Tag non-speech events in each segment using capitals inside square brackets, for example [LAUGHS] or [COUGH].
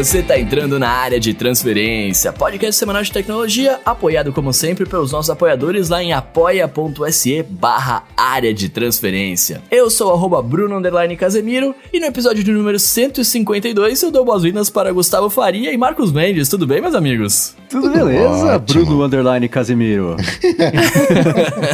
Você está entrando na área de transferência, podcast semanal de tecnologia, apoiado como sempre pelos nossos apoiadores lá em apoia.se barra área de transferência. Eu sou arroba Bruno Casemiro e no episódio de número 152 eu dou boas-vindas para Gustavo Faria e Marcos Mendes. Tudo bem, meus amigos? Tudo beleza, Ótimo. Bruno Underline Casemiro. [LAUGHS]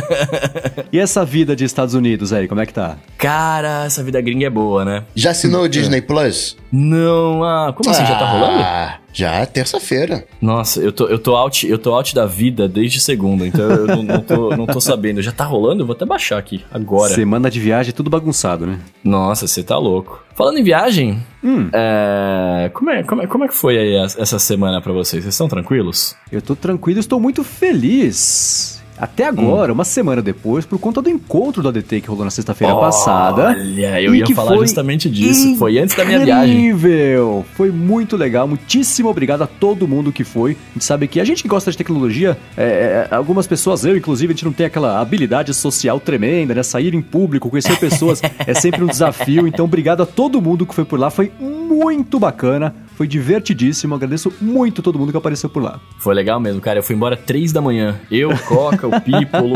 [LAUGHS] e essa vida de Estados Unidos aí, como é que tá? Cara, essa vida gringa é boa, né? Já assinou o Disney Plus? Não, ah, como assim? Ah, já tá rolando? Ah, já, terça-feira. Nossa, eu tô, eu, tô out, eu tô out da vida desde segunda, então eu não, não, tô, não tô sabendo. Já tá rolando? Eu vou até baixar aqui, agora. Semana de viagem, tudo bagunçado, né? Nossa, você tá louco. Falando em viagem, hum. é, como, é, como, é, como é que foi aí essa semana para vocês? Vocês estão tranquilos? Eu tô tranquilo, estou muito feliz. Até agora, hum. uma semana depois, por conta do encontro do ADT que rolou na sexta-feira passada. Olha, eu ia falar justamente disso. Foi antes da minha viagem. Incrível! Foi muito legal. Muitíssimo obrigado a todo mundo que foi. A gente sabe que a gente que gosta de tecnologia, é, é, algumas pessoas, eu inclusive, a gente não tem aquela habilidade social tremenda, né? Sair em público, conhecer pessoas [LAUGHS] é sempre um desafio. Então, obrigado a todo mundo que foi por lá. Foi muito bacana. Foi divertidíssimo. Agradeço muito todo mundo que apareceu por lá. Foi legal mesmo, cara. Eu fui embora três da manhã. Eu, Coca, o [LAUGHS] Pípolo.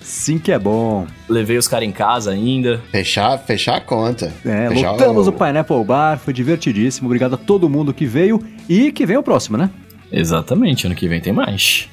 Sim que é bom. Levei os caras em casa ainda. Fechar, fechar a conta. É, fechar lotamos o... o Pineapple Bar, foi divertidíssimo. Obrigado a todo mundo que veio e que vem o próximo, né? Exatamente, ano que vem tem mais.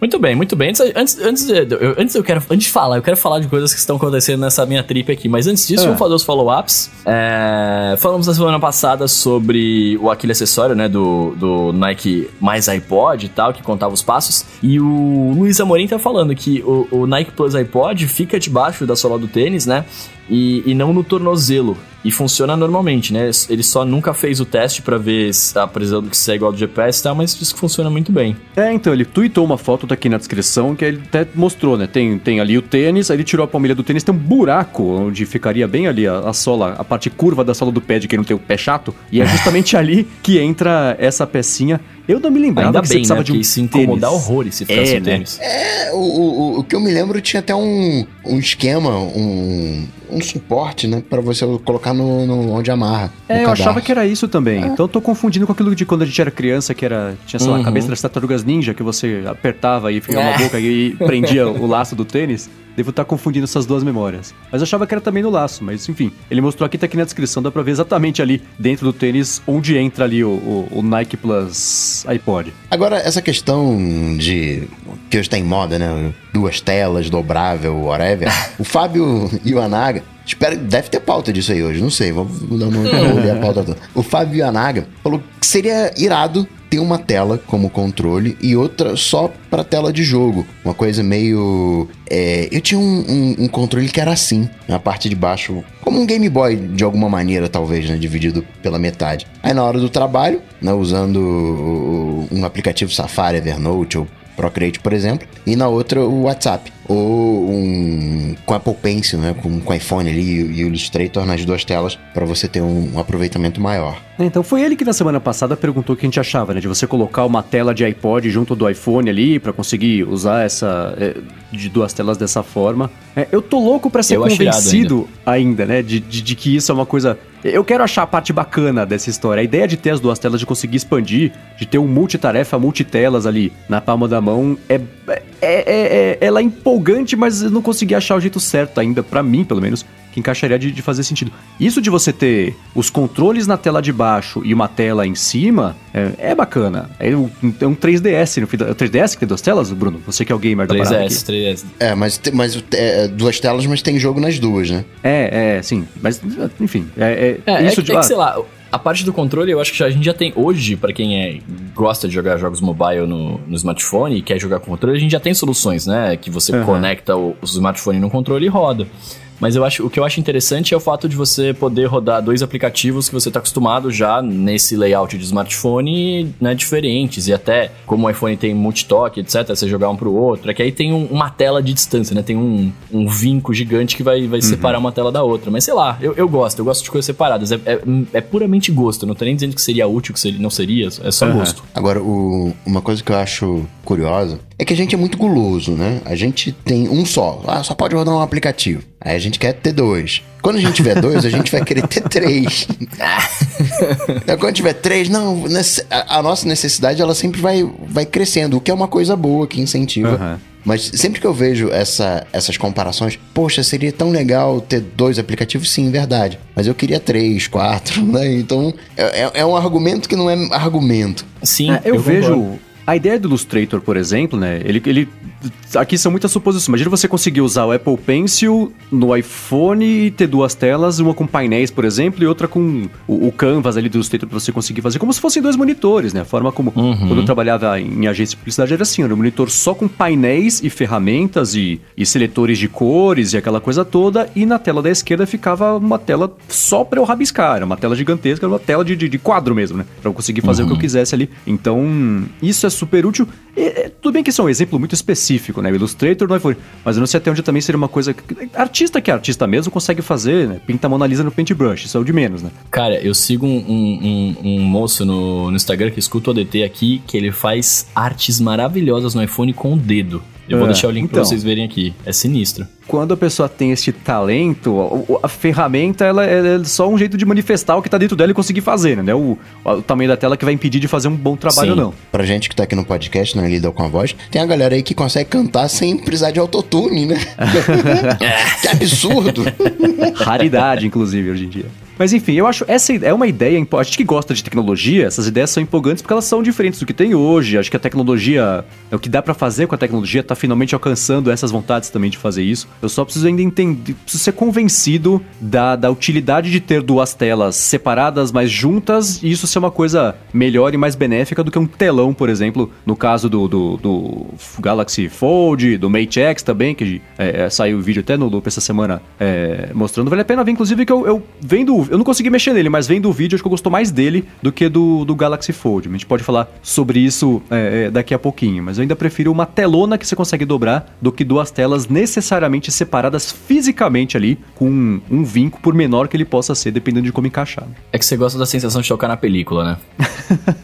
Muito bem, muito bem. Antes, antes, antes, de, eu, antes eu quero antes de falar, eu quero falar de coisas que estão acontecendo nessa minha trip aqui. Mas antes disso, é. vamos fazer os follow-ups. É, falamos na semana passada sobre o aquele acessório, né, do, do Nike mais iPod e tal, que contava os passos. E o Luiz Amorim tá falando que o, o Nike Plus iPod fica debaixo da sola do tênis, né? E, e não no tornozelo. E funciona normalmente, né? Ele só nunca fez o teste para ver se a precisão do que segue igual do GPS e tal, mas diz que funciona muito bem. É, então, ele tweetou uma foto daqui na descrição que ele até mostrou, né? Tem, tem ali o tênis, aí ele tirou a palmilha do tênis, tem um buraco onde ficaria bem ali a, a sola, a parte curva da sola do pé de quem não tem o pé chato, e é justamente [LAUGHS] ali que entra essa pecinha eu não me lembrava Ainda que bem, você precisava né? de um se incomodar horrores se ficasse é, né? tênis. É, o, o, o, que eu me lembro tinha até um, um esquema, um, um suporte, né? Pra você colocar no, no onde amarra. É, eu achava que era isso também. É. Então eu tô confundindo com aquilo de quando a gente era criança, que era, tinha, sei lá, uhum. a cabeça das tartarugas ninja, que você apertava e ficava é. uma boca e prendia o laço do tênis. Devo estar confundindo essas duas memórias. Mas eu achava que era também no laço, mas enfim. Ele mostrou aqui, tá aqui na descrição, dá pra ver exatamente ali dentro do tênis onde entra ali o, o, o Nike Plus iPod. Agora, essa questão de. que hoje tá em moda, né? Duas telas, dobrável, whatever. [LAUGHS] o Fábio Iwanaga Espero, deve ter pauta disso aí hoje, não sei, vamos dar uma olhar a pauta toda. O Fábio Iwanaga falou que seria irado ter uma tela como controle e outra só para tela de jogo. Uma coisa meio. É, eu tinha um, um, um, controle que era assim, na parte de baixo, como um Game Boy de alguma maneira, talvez, né? Dividido pela metade. Aí na hora do trabalho, né, usando um aplicativo Safari, Evernote ou Procreate, por exemplo, e na outra o WhatsApp. Ou um, com Apple Pencil, né? Com, com iPhone ali e o Illustrator nas duas telas para você ter um, um, aproveitamento maior. É, então foi ele que na semana passada perguntou o que a gente achava, né? De você colocar uma tela de iPod junto do iPhone ali para conseguir usar essa é, de duas telas dessa forma. É, eu tô louco para ser eu convencido ainda. ainda, né? De, de, de que isso é uma coisa eu quero achar a parte bacana dessa história. A ideia de ter as duas telas, de conseguir expandir, de ter um multitarefa, multitelas ali na palma da mão, é, é, é, é ela é empolgante, mas eu não consegui achar o jeito certo ainda, para mim, pelo menos, que encaixaria de, de, fazer sentido. Isso de você ter os controles na tela de baixo e uma tela em cima é, é bacana. É um, é um 3DS, no fim, é o 3DS que tem duas telas, Bruno? Você que é o gamer 3DS, da parada 3DS, 3DS. É, mas, mas é, duas telas, mas tem jogo nas duas, né? É, é, sim. Mas, enfim, é, é, é isso é, de... É que, sei lá... A parte do controle, eu acho que já, a gente já tem hoje, para quem é, gosta de jogar jogos mobile no, no, smartphone e quer jogar com controle, a gente já tem soluções, né? Que você uhum. conecta o, o smartphone no controle e roda. Mas eu acho, o que eu acho interessante é o fato de você poder rodar dois aplicativos que você está acostumado já nesse layout de smartphone, né, diferentes. E até, como o iPhone tem multitoque, etc., você jogar um pro outro, é que aí tem um, uma tela de distância, né? Tem um, um vinco gigante que vai, vai uhum. separar uma tela da outra. Mas sei lá, eu, eu gosto, eu gosto de coisas separadas. É, é, é puramente gosto, não tô nem dizendo que seria útil, que seria, não seria, é só uhum. gosto. Agora, o, uma coisa que eu acho curiosa é que a gente é muito guloso, né? A gente tem um só, ah, só pode rodar um aplicativo. Aí a gente quer ter dois. Quando a gente tiver dois, a gente vai querer ter três. [LAUGHS] então, quando tiver três, não, a, nossa necessidade ela sempre vai, vai crescendo, o que é uma coisa boa, que incentiva. Uhum. Mas sempre que eu vejo essa, essas comparações, poxa, seria tão legal ter dois aplicativos? Sim, verdade. Mas eu queria três, quatro, [LAUGHS] né? Então é, é, é um argumento que não é argumento. Sim, é, eu, eu vejo. A ideia do Illustrator, por exemplo, né? Ele, ele aqui são muitas suposições. Imagina você conseguir usar o Apple Pencil no iPhone e ter duas telas, uma com painéis, por exemplo, e outra com o, o Canvas ali do Illustrator para você conseguir fazer, como se fossem dois monitores, né? A forma como uhum. quando eu trabalhava em agência de publicidade era assim, era um monitor só com painéis e ferramentas e, e seletores de cores e aquela coisa toda, e na tela da esquerda ficava uma tela só para eu rabiscar, era uma tela gigantesca, era uma tela de, de, de quadro mesmo, né? Para eu conseguir fazer uhum. o que eu uhum. quisesse ali. Então, isso é super útil. E, é, tudo bem que isso é um exemplo muito específico específico, né? O Illustrator no iPhone. Mas eu não sei até onde também seria uma coisa. Que... Artista que é artista mesmo consegue fazer, né? Pinta a Mona Lisa no Paintbrush, isso é o de menos, né? Cara, eu sigo um, um, um moço no, no Instagram que escuta o ADT aqui, que ele faz artes maravilhosas no iPhone com o dedo. Eu vou é, deixar o link então, pra vocês verem aqui. É sinistro. Quando a pessoa tem esse talento, a, a ferramenta ela é só um jeito de manifestar o que tá dentro dela e conseguir fazer, né? O, o tamanho da tela que vai impedir de fazer um bom trabalho Sim. ou não. Pra gente que tá aqui no podcast, não lida com a voz, tem a galera aí que consegue cantar sem precisar de autotune, né? [LAUGHS] que absurdo! [LAUGHS] Raridade, inclusive, hoje em dia. Mas enfim, eu acho essa é uma ideia. A gente que gosta de tecnologia, essas ideias são empolgantes porque elas são diferentes do que tem hoje. Acho que a tecnologia, é o que dá para fazer com a tecnologia, tá finalmente alcançando essas vontades também de fazer isso. Eu só preciso ainda entender, preciso ser convencido da, da utilidade de ter duas telas separadas, mas juntas, e isso ser uma coisa melhor e mais benéfica do que um telão, por exemplo, no caso do, do, do Galaxy Fold, do Mate X também, que é, saiu o vídeo até no Loop essa semana é, mostrando. Vale a pena ver, inclusive, que eu, eu vendo eu não consegui mexer nele, mas vendo o vídeo, acho que eu gostou mais dele do que do, do Galaxy Fold. A gente pode falar sobre isso é, é, daqui a pouquinho, mas eu ainda prefiro uma telona que você consegue dobrar do que duas telas necessariamente separadas fisicamente ali, com um, um vinco, por menor que ele possa ser, dependendo de como encaixar. É que você gosta da sensação de tocar na película, né?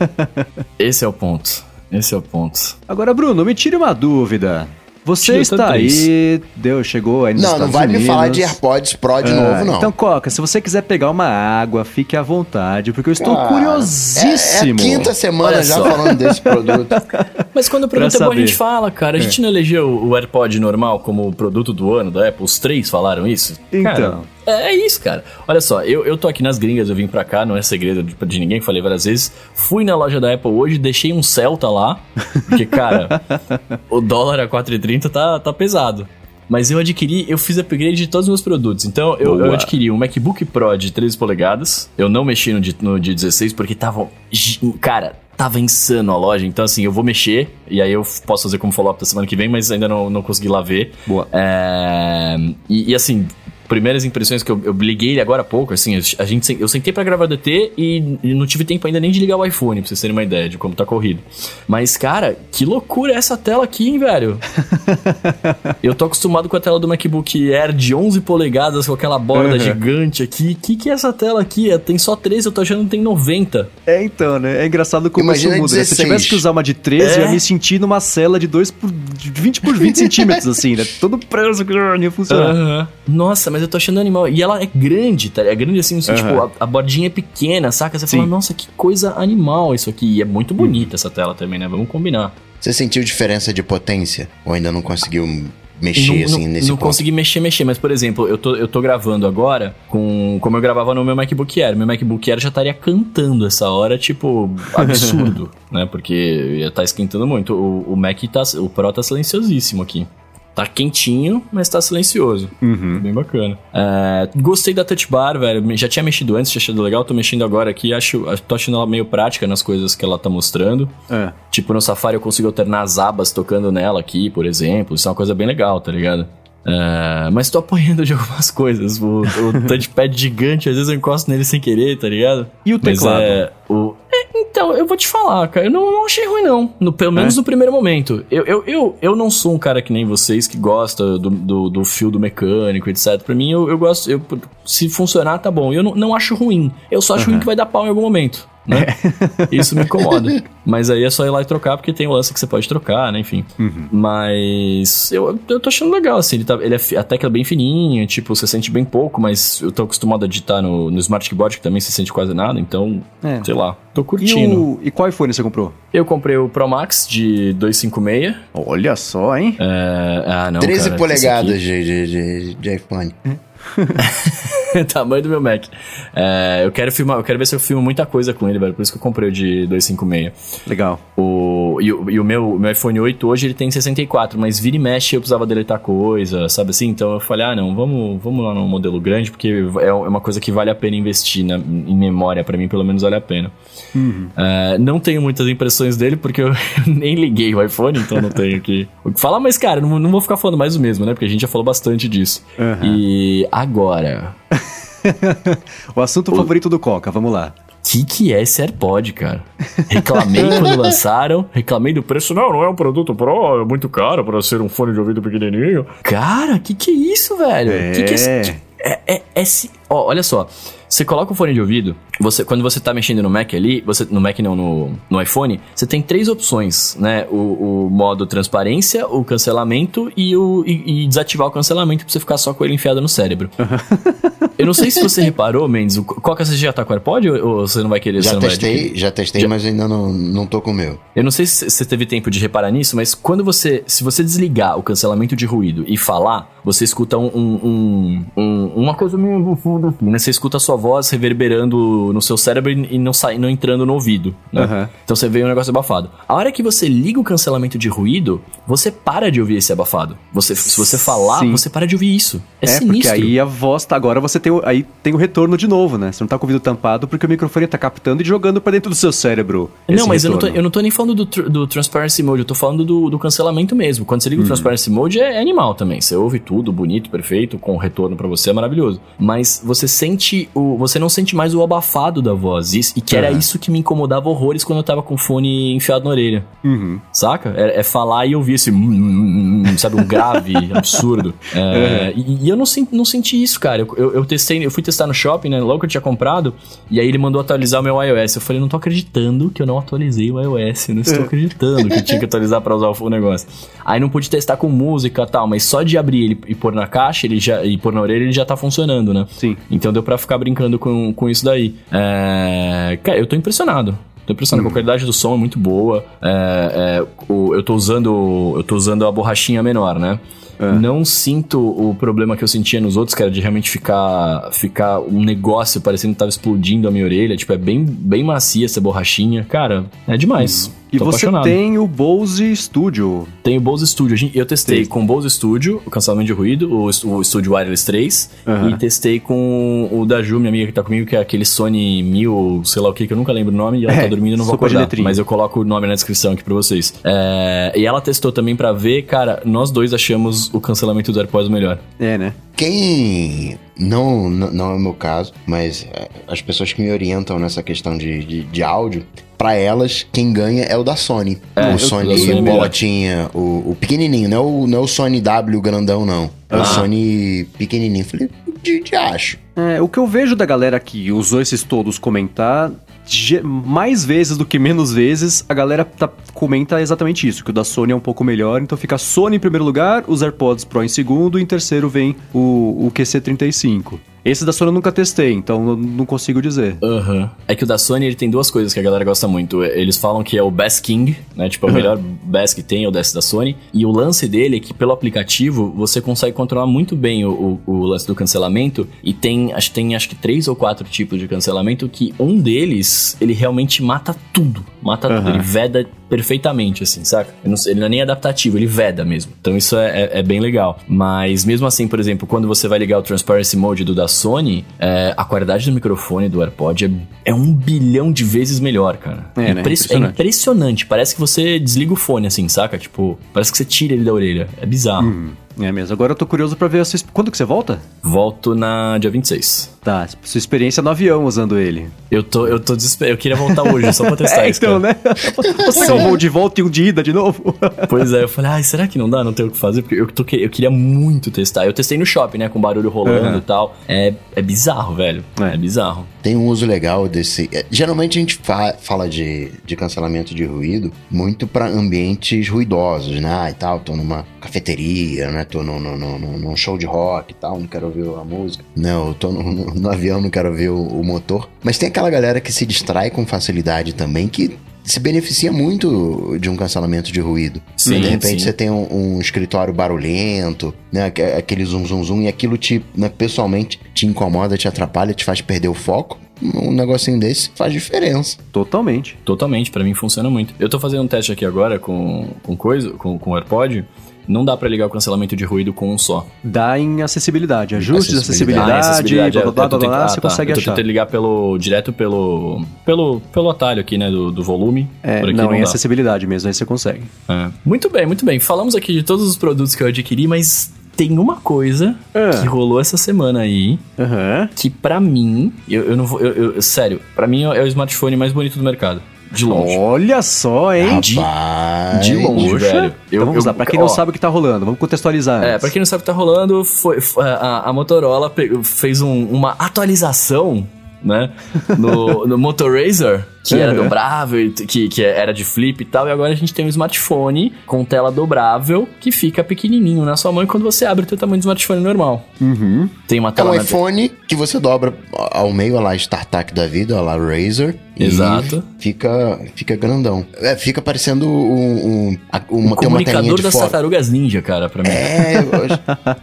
[LAUGHS] Esse é o ponto. Esse é o ponto. Agora, Bruno, me tire uma dúvida. Você está aí, deu, chegou aí nos Não, Estados não vai Unidos. me falar de AirPods Pro de ah, novo, não. Então, Coca, se você quiser pegar uma água, fique à vontade, porque eu estou ah, curiosíssimo. É, é, a quinta semana já falando desse produto. [LAUGHS] Mas quando o produto é bom, a gente fala, cara. A gente é. não elegeu o AirPod normal como produto do ano da Apple? Os três falaram isso? Então... Cara, é, é isso, cara. Olha só, eu, eu tô aqui nas gringas, eu vim pra cá, não é segredo de, de ninguém, falei várias vezes. Fui na loja da Apple hoje, deixei um Celta lá, porque, [LAUGHS] cara, o dólar a 4,30 tá, tá pesado. Mas eu adquiri, eu fiz upgrade de todos os meus produtos. Então eu, eu, adquiri um MacBook Pro de 13 polegadas. Eu não mexi no de, no de 16 porque tava. Cara, tava insano a loja. Então, assim, eu vou mexer. E aí eu posso fazer como follow-up da semana que vem, mas ainda não, não consegui lá ver. Boa. É, e, e, assim, primeiras impressões que eu, eu liguei ele agora há pouco, assim, a gente, eu sentei para gravar o DT e, e, não tive tempo ainda nem de ligar o iPhone, pra vocês terem uma ideia de como tá corrido. Mas, cara, que loucura é essa tela aqui, hein, velho? [LAUGHS] eu tô acostumado com a tela do MacBook Air de 11 polegadas, com aquela borda uhum. gigante aqui. Que que é essa tela aqui? É, tem só 13, eu tô achando que tem 90. É, então, né? É engraçado como Imagina isso muda. Né? Se eu tivesse que usar uma de 13, é? eu ia me sentir numa cela de 2 por, de 20 por 20 [LAUGHS] centímetros, assim, né? Todo preso que não ia funcionar. Uhum. Nossa, mas eu tô achando animal. E ela é grande, tá? É grande assim, assim uhum. tipo, a, a, bordinha é pequena, saca? Você Sim. fala, nossa, que coisa animal isso aqui. E é muito bonita uhum. essa tela também, né? Vamos combinar. Você sentiu diferença de potência? Ou ainda não conseguiu mexer, não, assim, não, nesse Não ponto. consegui mexer, mexer. Mas, por exemplo, eu tô, eu tô gravando agora com como eu gravava no meu MacBook Air. Meu MacBook Air já estaria cantando essa hora, tipo, [LAUGHS] absurdo, né? Porque ia estar tá esquentando muito. O, o Mac tá... O Pro tá silenciosíssimo aqui. Tá quentinho, mas tá silencioso. Uhum. Bem bacana. É, gostei da touch bar, velho. Já tinha mexido antes, tinha achado legal. Tô mexendo agora aqui. Acho, tô achando ela meio prática nas coisas que ela tá mostrando. É. Tipo, no Safari eu consigo alternar as abas tocando nela aqui, por exemplo. Isso é uma coisa bem legal, tá ligado? É, mas tô apanhando de [LAUGHS] algumas coisas. O, o touchpad gigante, às vezes eu encosto nele sem querer, tá ligado? E o teclado? Mas, é, o, então, eu vou te falar, cara. Eu não, não achei ruim, não. No, pelo menos é? no primeiro momento. Eu, eu, eu, eu não sou um cara que nem vocês que gosta do, do, do fio do mecânico, etc. Pra mim, eu, eu gosto. Eu, se funcionar, tá bom. Eu não, não acho ruim. Eu só acho uhum. ruim que vai dar pau em algum momento. Né? Isso me incomoda. [LAUGHS] Mas aí é só ir lá e trocar, porque tem o lance que você pode trocar, né? Enfim. Uhum. Mas eu, eu tô achando legal, assim. Ele, tá, ele é até que é bem fininho, tipo, você sente bem pouco, mas eu tô acostumado a digitar no, no Smart Keyboard, que também se sente quase nada, então, é. sei lá, tô curtindo. E, o, e qual iPhone você comprou? Eu comprei o Pro Max de 256. Olha só, hein? É, ah, não, 13 cara, polegadas de, de, de, de iPhone. [LAUGHS] [LAUGHS] Tamanho do meu Mac. É, eu quero filmar, eu quero ver se eu filmo muita coisa com ele, velho. Por isso que eu comprei o de 256. Legal. O, e, o, e o meu, o meu iPhone 8 hoje ele tem 64, mas vira e mexe eu precisava deletar coisa, sabe assim? Então eu falei, ah, não, vamos, vamos lá no modelo grande, porque é uma coisa que vale a pena investir na, em memória, para mim pelo menos vale a pena. Uhum. É, não tenho muitas impressões dele, porque eu [LAUGHS] nem liguei o iPhone, então não tenho que, [LAUGHS] o que falar, mas cara, não, não vou ficar falando mais o mesmo, né? Porque a gente já falou bastante disso. Uhum. E agora. [LAUGHS] o assunto o... favorito do Coca, vamos lá. O que, que é esse AirPod, cara? Reclamei quando [LAUGHS] lançaram, reclamei do preço. Não, não é um produto Pro, é muito caro para ser um fone de ouvido pequenininho. Cara, que que é isso, velho? É. Que que é, esse, é, é, é, ó, olha só. Você coloca o fone de ouvido, você, quando você tá mexendo no Mac ali, você, no Mac não, no, no iPhone, você tem três opções, né? O, o modo transparência, o cancelamento e, o, e, e, desativar o cancelamento pra você ficar só com ele enfiado no cérebro. [LAUGHS] Eu não sei se você reparou, Mendes, qual que você já tá com o AirPod ou você não vai querer? Já testei, já testei, já... mas ainda não, não tô com o meu. Eu não sei se você teve tempo de reparar nisso, mas quando você, se você desligar o cancelamento de ruído e falar, você escuta um, um, um uma coisa meio fundo assim, né? Você escuta a sua voz reverberando no seu cérebro e não, sai, não entrando no ouvido. Né? Uhum. Então você vê um negócio abafado. A hora que você liga o cancelamento de ruído, você para de ouvir esse abafado. Você, se você falar, Sim. você para de ouvir isso. É, é sinistro. porque aí a voz tá agora, você tem o, aí tem o retorno de novo, né? Você não tá com o ouvido tampado porque o microfone tá captando e jogando para dentro do seu cérebro. Não, mas eu não, tô, eu não, tô, nem falando do, do Transparency Mode, eu tô falando do, do cancelamento mesmo. Quando você liga hum. o Transparency Mode, é, é animal também. Você ouve tudo bonito, perfeito, com retorno para você, é maravilhoso. Mas você sente o. Você não sente mais o abafado da voz. E, e que era isso que me incomodava horrores quando eu tava com o fone enfiado na orelha. Uhum. Saca? É, é, falar e ouvir esse. Hum, hum, hum, sabe, um grave [LAUGHS] absurdo. É, uhum. e, e, eu não, não senti isso, cara. Eu, eu, eu, testei, eu fui testar no shopping, né? Logo que eu tinha comprado. E aí ele mandou atualizar o meu iOS. Eu falei, não tô acreditando que eu não atualizei o iOS. Não estou acreditando que eu tinha que atualizar pra usar o negócio. Aí não pude testar com música e tal, mas só de abrir ele e pôr na caixa ele já, e pôr na orelha ele já tá funcionando, né? Sim. Então deu pra ficar brincando com, com isso daí. É, cara, eu tô impressionado. Tô impressionado, hum. a qualidade do som é muito boa. É, é, o, eu tô usando. Eu tô usando a borrachinha menor, né? É. Não sinto o problema que eu sentia nos outros, que era de realmente ficar, ficar um negócio parecendo que tava explodindo a minha orelha. Tipo, é bem, bem macia essa borrachinha. Cara, é demais. Hum. E Tô você apaixonado. tem o Bose Studio. Tem o Bose Studio. Eu testei Sim. com o Bose Studio, o cancelamento de ruído, o, o Studio Wireless 3. Uhum. E testei com o da Ju, minha amiga que tá comigo, que é aquele Sony 1000, sei lá o que, que eu nunca lembro o nome. E ela tá é, tá dormindo, eu não vou acordar. Mas eu coloco o nome na descrição aqui pra vocês. É, e ela testou também pra ver, cara, nós dois achamos o cancelamento do AirPods melhor. É, né? Quem não, não é o meu caso, mas é, as pessoas que me orientam nessa questão de, de, de áudio, para elas, quem ganha é o da Sony. É, o Sony, Sony bolotinha, o, o, pequenininho, não é o, não é o Sony W grandão, não. É ah. o Sony pequenininho. Falei, de, de acho. É, o que eu vejo da galera que usou esses todos comentar mais vezes do que menos vezes, a galera tá, comenta exatamente isso, que o da Sony é um pouco melhor, então fica a Sony em primeiro lugar, os AirPods Pro em segundo, e em terceiro vem o, o QC35. Esse da Sony eu nunca testei, então não consigo dizer. Uhum. É que o da Sony ele tem duas coisas que a galera gosta muito. Eles falam que é o Best King, né? Tipo, é o melhor Best que tem é o desse da Sony. E o lance dele é que pelo aplicativo você consegue controlar muito bem o, o, o lance do cancelamento. E tem acho, tem, acho que três ou quatro tipos de cancelamento que um deles, ele realmente mata tudo. Mata uhum. tudo. Ele veda perfeitamente, assim, saca? Ele não, ele não, é nem adaptativo, ele veda mesmo. Então isso é, é, é, bem legal. Mas mesmo assim, por exemplo, quando você vai ligar o Transparency Mode do da Sony, é, a qualidade do microfone do AirPod é, é, um bilhão de vezes melhor, cara. É, né? impressionante. é impressionante. Parece que você desliga o fone, assim, saca? Tipo, parece que você tira ele da orelha. É bizarro. Hum. É mesmo. Agora eu tô curioso pra ver a sua... Quando que você volta? Volto na dia 26. Tá, sua experiência no avião usando ele. Eu tô, eu tô desesperado. Eu queria voltar hoje só pra [LAUGHS] testar é, isso. Então, cara. né? [LAUGHS] Você um voo de volta e um de ida de novo. [LAUGHS] pois é, eu falei, ai, será que não dá? Não tem o que fazer? Porque eu, tô, eu queria muito testar. Eu testei no shopping, né? Com barulho rolando uhum. e tal. É, é bizarro, velho. É. é bizarro. Tem um uso legal desse. É, geralmente a gente fa fala de, de cancelamento de ruído muito para ambientes ruidosos, né? Ah, e tal, tô numa cafeteria, né? Tô no, no, no, num show de rock e tal, não quero ouvir a música. Não, eu tô no, no, avião, não quero ver o, o motor. Mas tem aquela galera que se distrai com facilidade também, que se beneficia muito de um cancelamento de ruído. Sim, de repente sim. você tem um, um, escritório barulhento, né? Aquele zoom, zoom, zoom, e aquilo te, né, pessoalmente te incomoda, te atrapalha, te faz perder o foco. Um negocinho desse faz diferença. Totalmente. Totalmente, para mim funciona muito. Eu tô fazendo um teste aqui agora com, com coisa, com, com o AirPod não dá para ligar o cancelamento de ruído com um só. Dá em acessibilidade, ajustes de acessibilidade, ah, acessibilidade blá, blá, blá, blá, blá, você ah, tá. consegue eu achar. Eu tentei ligar pelo, direto pelo, pelo, pelo atalho aqui, né, do, do volume. É, não, não, em dá. acessibilidade mesmo, aí você consegue. É. Muito bem, muito bem. Falamos aqui de todos os produtos que eu adquiri, mas tem uma coisa ah. que rolou essa semana aí, uhum. que para mim, eu, eu não vou, eu, eu, sério, para mim é o smartphone mais bonito do mercado. De longe. Olha só, hein? De, de longe, Poxa. velho. Eu, então vamos eu, lá, pra quem ó, não sabe o que tá rolando, vamos contextualizar. É, pra quem não sabe o que tá rolando, foi, a, a Motorola fez um, uma atualização, né? No, no Motorazer que uhum. era dobrável, que, que era de flip e tal, e agora a gente tem um smartphone com tela dobrável que fica pequenininho na sua mão e quando você abre o tamanho do smartphone normal. Uhum. Tem uma tela... É um iPhone que você dobra ao meio, lá StarTAC da vida, lá Razer. Exato. fica, fica grandão. É, fica parecendo um, um, uma, um comunicador das tartarugas ninja, cara, pra mim. É,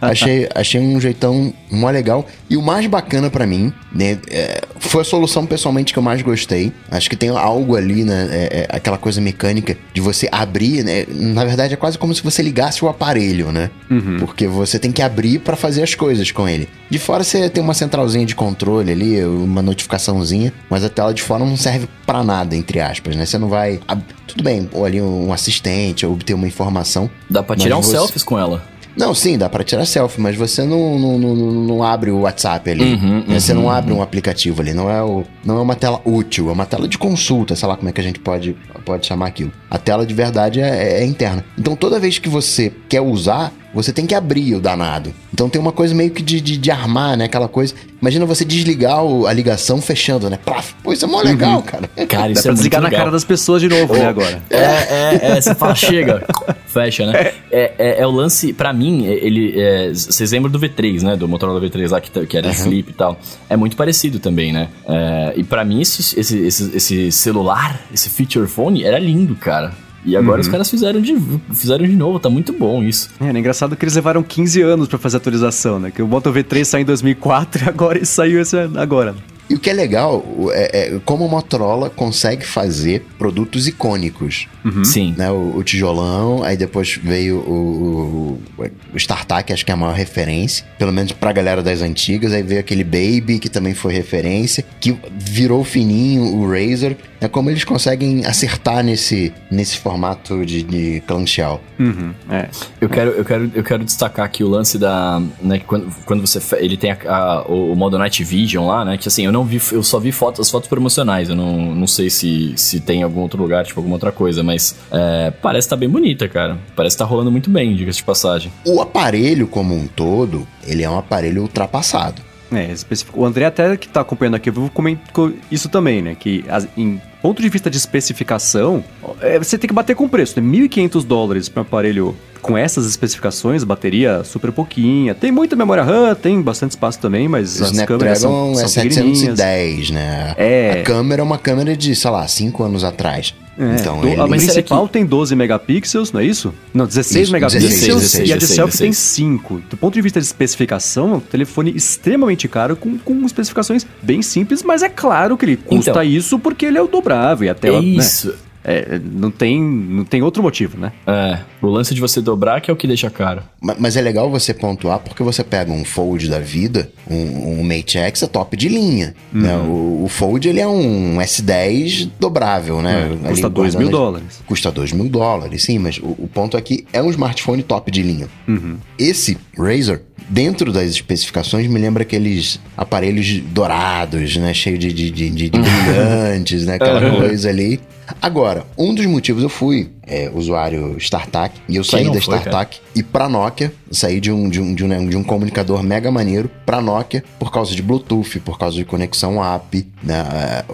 achei, achei um jeitão mó legal. E o mais bacana para mim, né, é, foi a solução pessoalmente que eu mais gostei. Acho que que tem algo ali, né? É, é, aquela coisa mecânica de você abrir, né? Na verdade, é quase como se você ligasse o aparelho, né? Uhum. Porque você tem que abrir para fazer as coisas com ele. De fora você tem uma centralzinha de controle ali, uma notificaçãozinha, mas a tela de fora não serve para nada, entre aspas, né? Você não vai. Tudo bem, ou ali um assistente, ou obter uma informação. Dá pra tirar uns você... selfies com ela. Não, sim, dá para tirar selfie, mas você não, não, não, não abre o WhatsApp ali. Uhum, né? Você não uhum, abre um aplicativo ali. Não é, o, não é uma tela útil, é uma tela de consulta, sei lá como é que a gente pode, pode chamar aquilo. A tela de verdade é, é, é interna. Então toda vez que você quer usar, você tem que abrir o danado. Então tem uma coisa meio que de, de, de armar, né? Aquela coisa. Imagina você desligar o, a ligação fechando, né? Plaf. Pô, isso é mó uhum. legal, cara. Cara, isso Dá é pra é desligar na cara das pessoas de novo, né, agora? É, é, é. Você fala, chega, [LAUGHS] fecha, né? É, é, é o lance, pra mim, ele. É, vocês lembram do V3, né? Do Motorola V3 lá, que, que era uhum. flip e tal. É muito parecido também, né? É, e pra mim, esse, esse, esse, esse celular, esse feature phone, era lindo, cara. E agora uhum. os caras fizeram de, fizeram de novo, tá muito bom isso. É, é engraçado que eles levaram 15 anos para fazer a atualização, né? Que o Moto V3 saiu em 2004 e agora ele saiu esse agora. E o que é legal é, é como a Motorola consegue fazer produtos icônicos. Uhum. Sim. Né, o, o, tijolão, aí depois veio o, o, o StarTAC, acho que é a maior referência, pelo menos pra galera das antigas. Aí veio aquele Baby, que também foi referência, que virou fininho, o Razer. É como eles conseguem acertar nesse, nesse formato de, de clamshell. Uhum, é. Eu quero, eu, quero, eu quero destacar aqui o lance da. Né, quando, quando você. Ele tem a, a, o modo Night Vision lá, né? Que assim, eu não vi, eu só vi fotos, as fotos promocionais. Eu não, não sei se, se tem em algum outro lugar, tipo, alguma outra coisa, mas é, parece estar tá bem bonita, cara. Parece estar tá rolando muito bem, diga-se de passagem. O aparelho como um todo, ele é um aparelho ultrapassado. É, específico. O André até que tá acompanhando aqui, eu vou comentar isso também, né? Que as, em ponto de vista de especificação, é, você tem que bater com o preço, né? 1.500 dólares para um aparelho com essas especificações, bateria super pouquinha. Tem muita memória RAM, tem bastante espaço também, mas as câmeras são, são é 710, né? É. A câmera é uma câmera de, sei lá, 5 anos atrás. É, então, do, ele... A principal que... tem 12 megapixels, não é isso? Não, 16 isso, megapixels 16, 16, e a de 16, selfie 16. tem 5. Do ponto de vista de especificação, é um telefone extremamente caro, com, com especificações bem simples, mas é claro que ele custa então, isso porque ele é o dobrável e a tela... É isso. Né? É, não, tem, não tem outro motivo, né? É, o lance de você dobrar que é o que deixa caro. Mas, mas é legal você pontuar porque você pega um Fold da vida, um, um Mate X é top de linha. Uhum. Né? O, o, Fold ele é um S10 dobrável, né? É, custa 2 mil dólares. Custa 2 mil dólares, sim, mas o, o, ponto aqui é um smartphone top de linha. Uhum. Esse Razer dentro das especificações, me lembra aqueles aparelhos dourados, né? Cheio de, de, de, de [LAUGHS] brilhantes, né? Aquela coisa ali. Agora, um dos motivos eu fui é, usuário StarTAC e eu Quem saí da StarTAC e pra Nokia, saí de um, de um, de um, de um comunicador mega maneiro pra Nokia por causa de Bluetooth, por causa de conexão app. Né?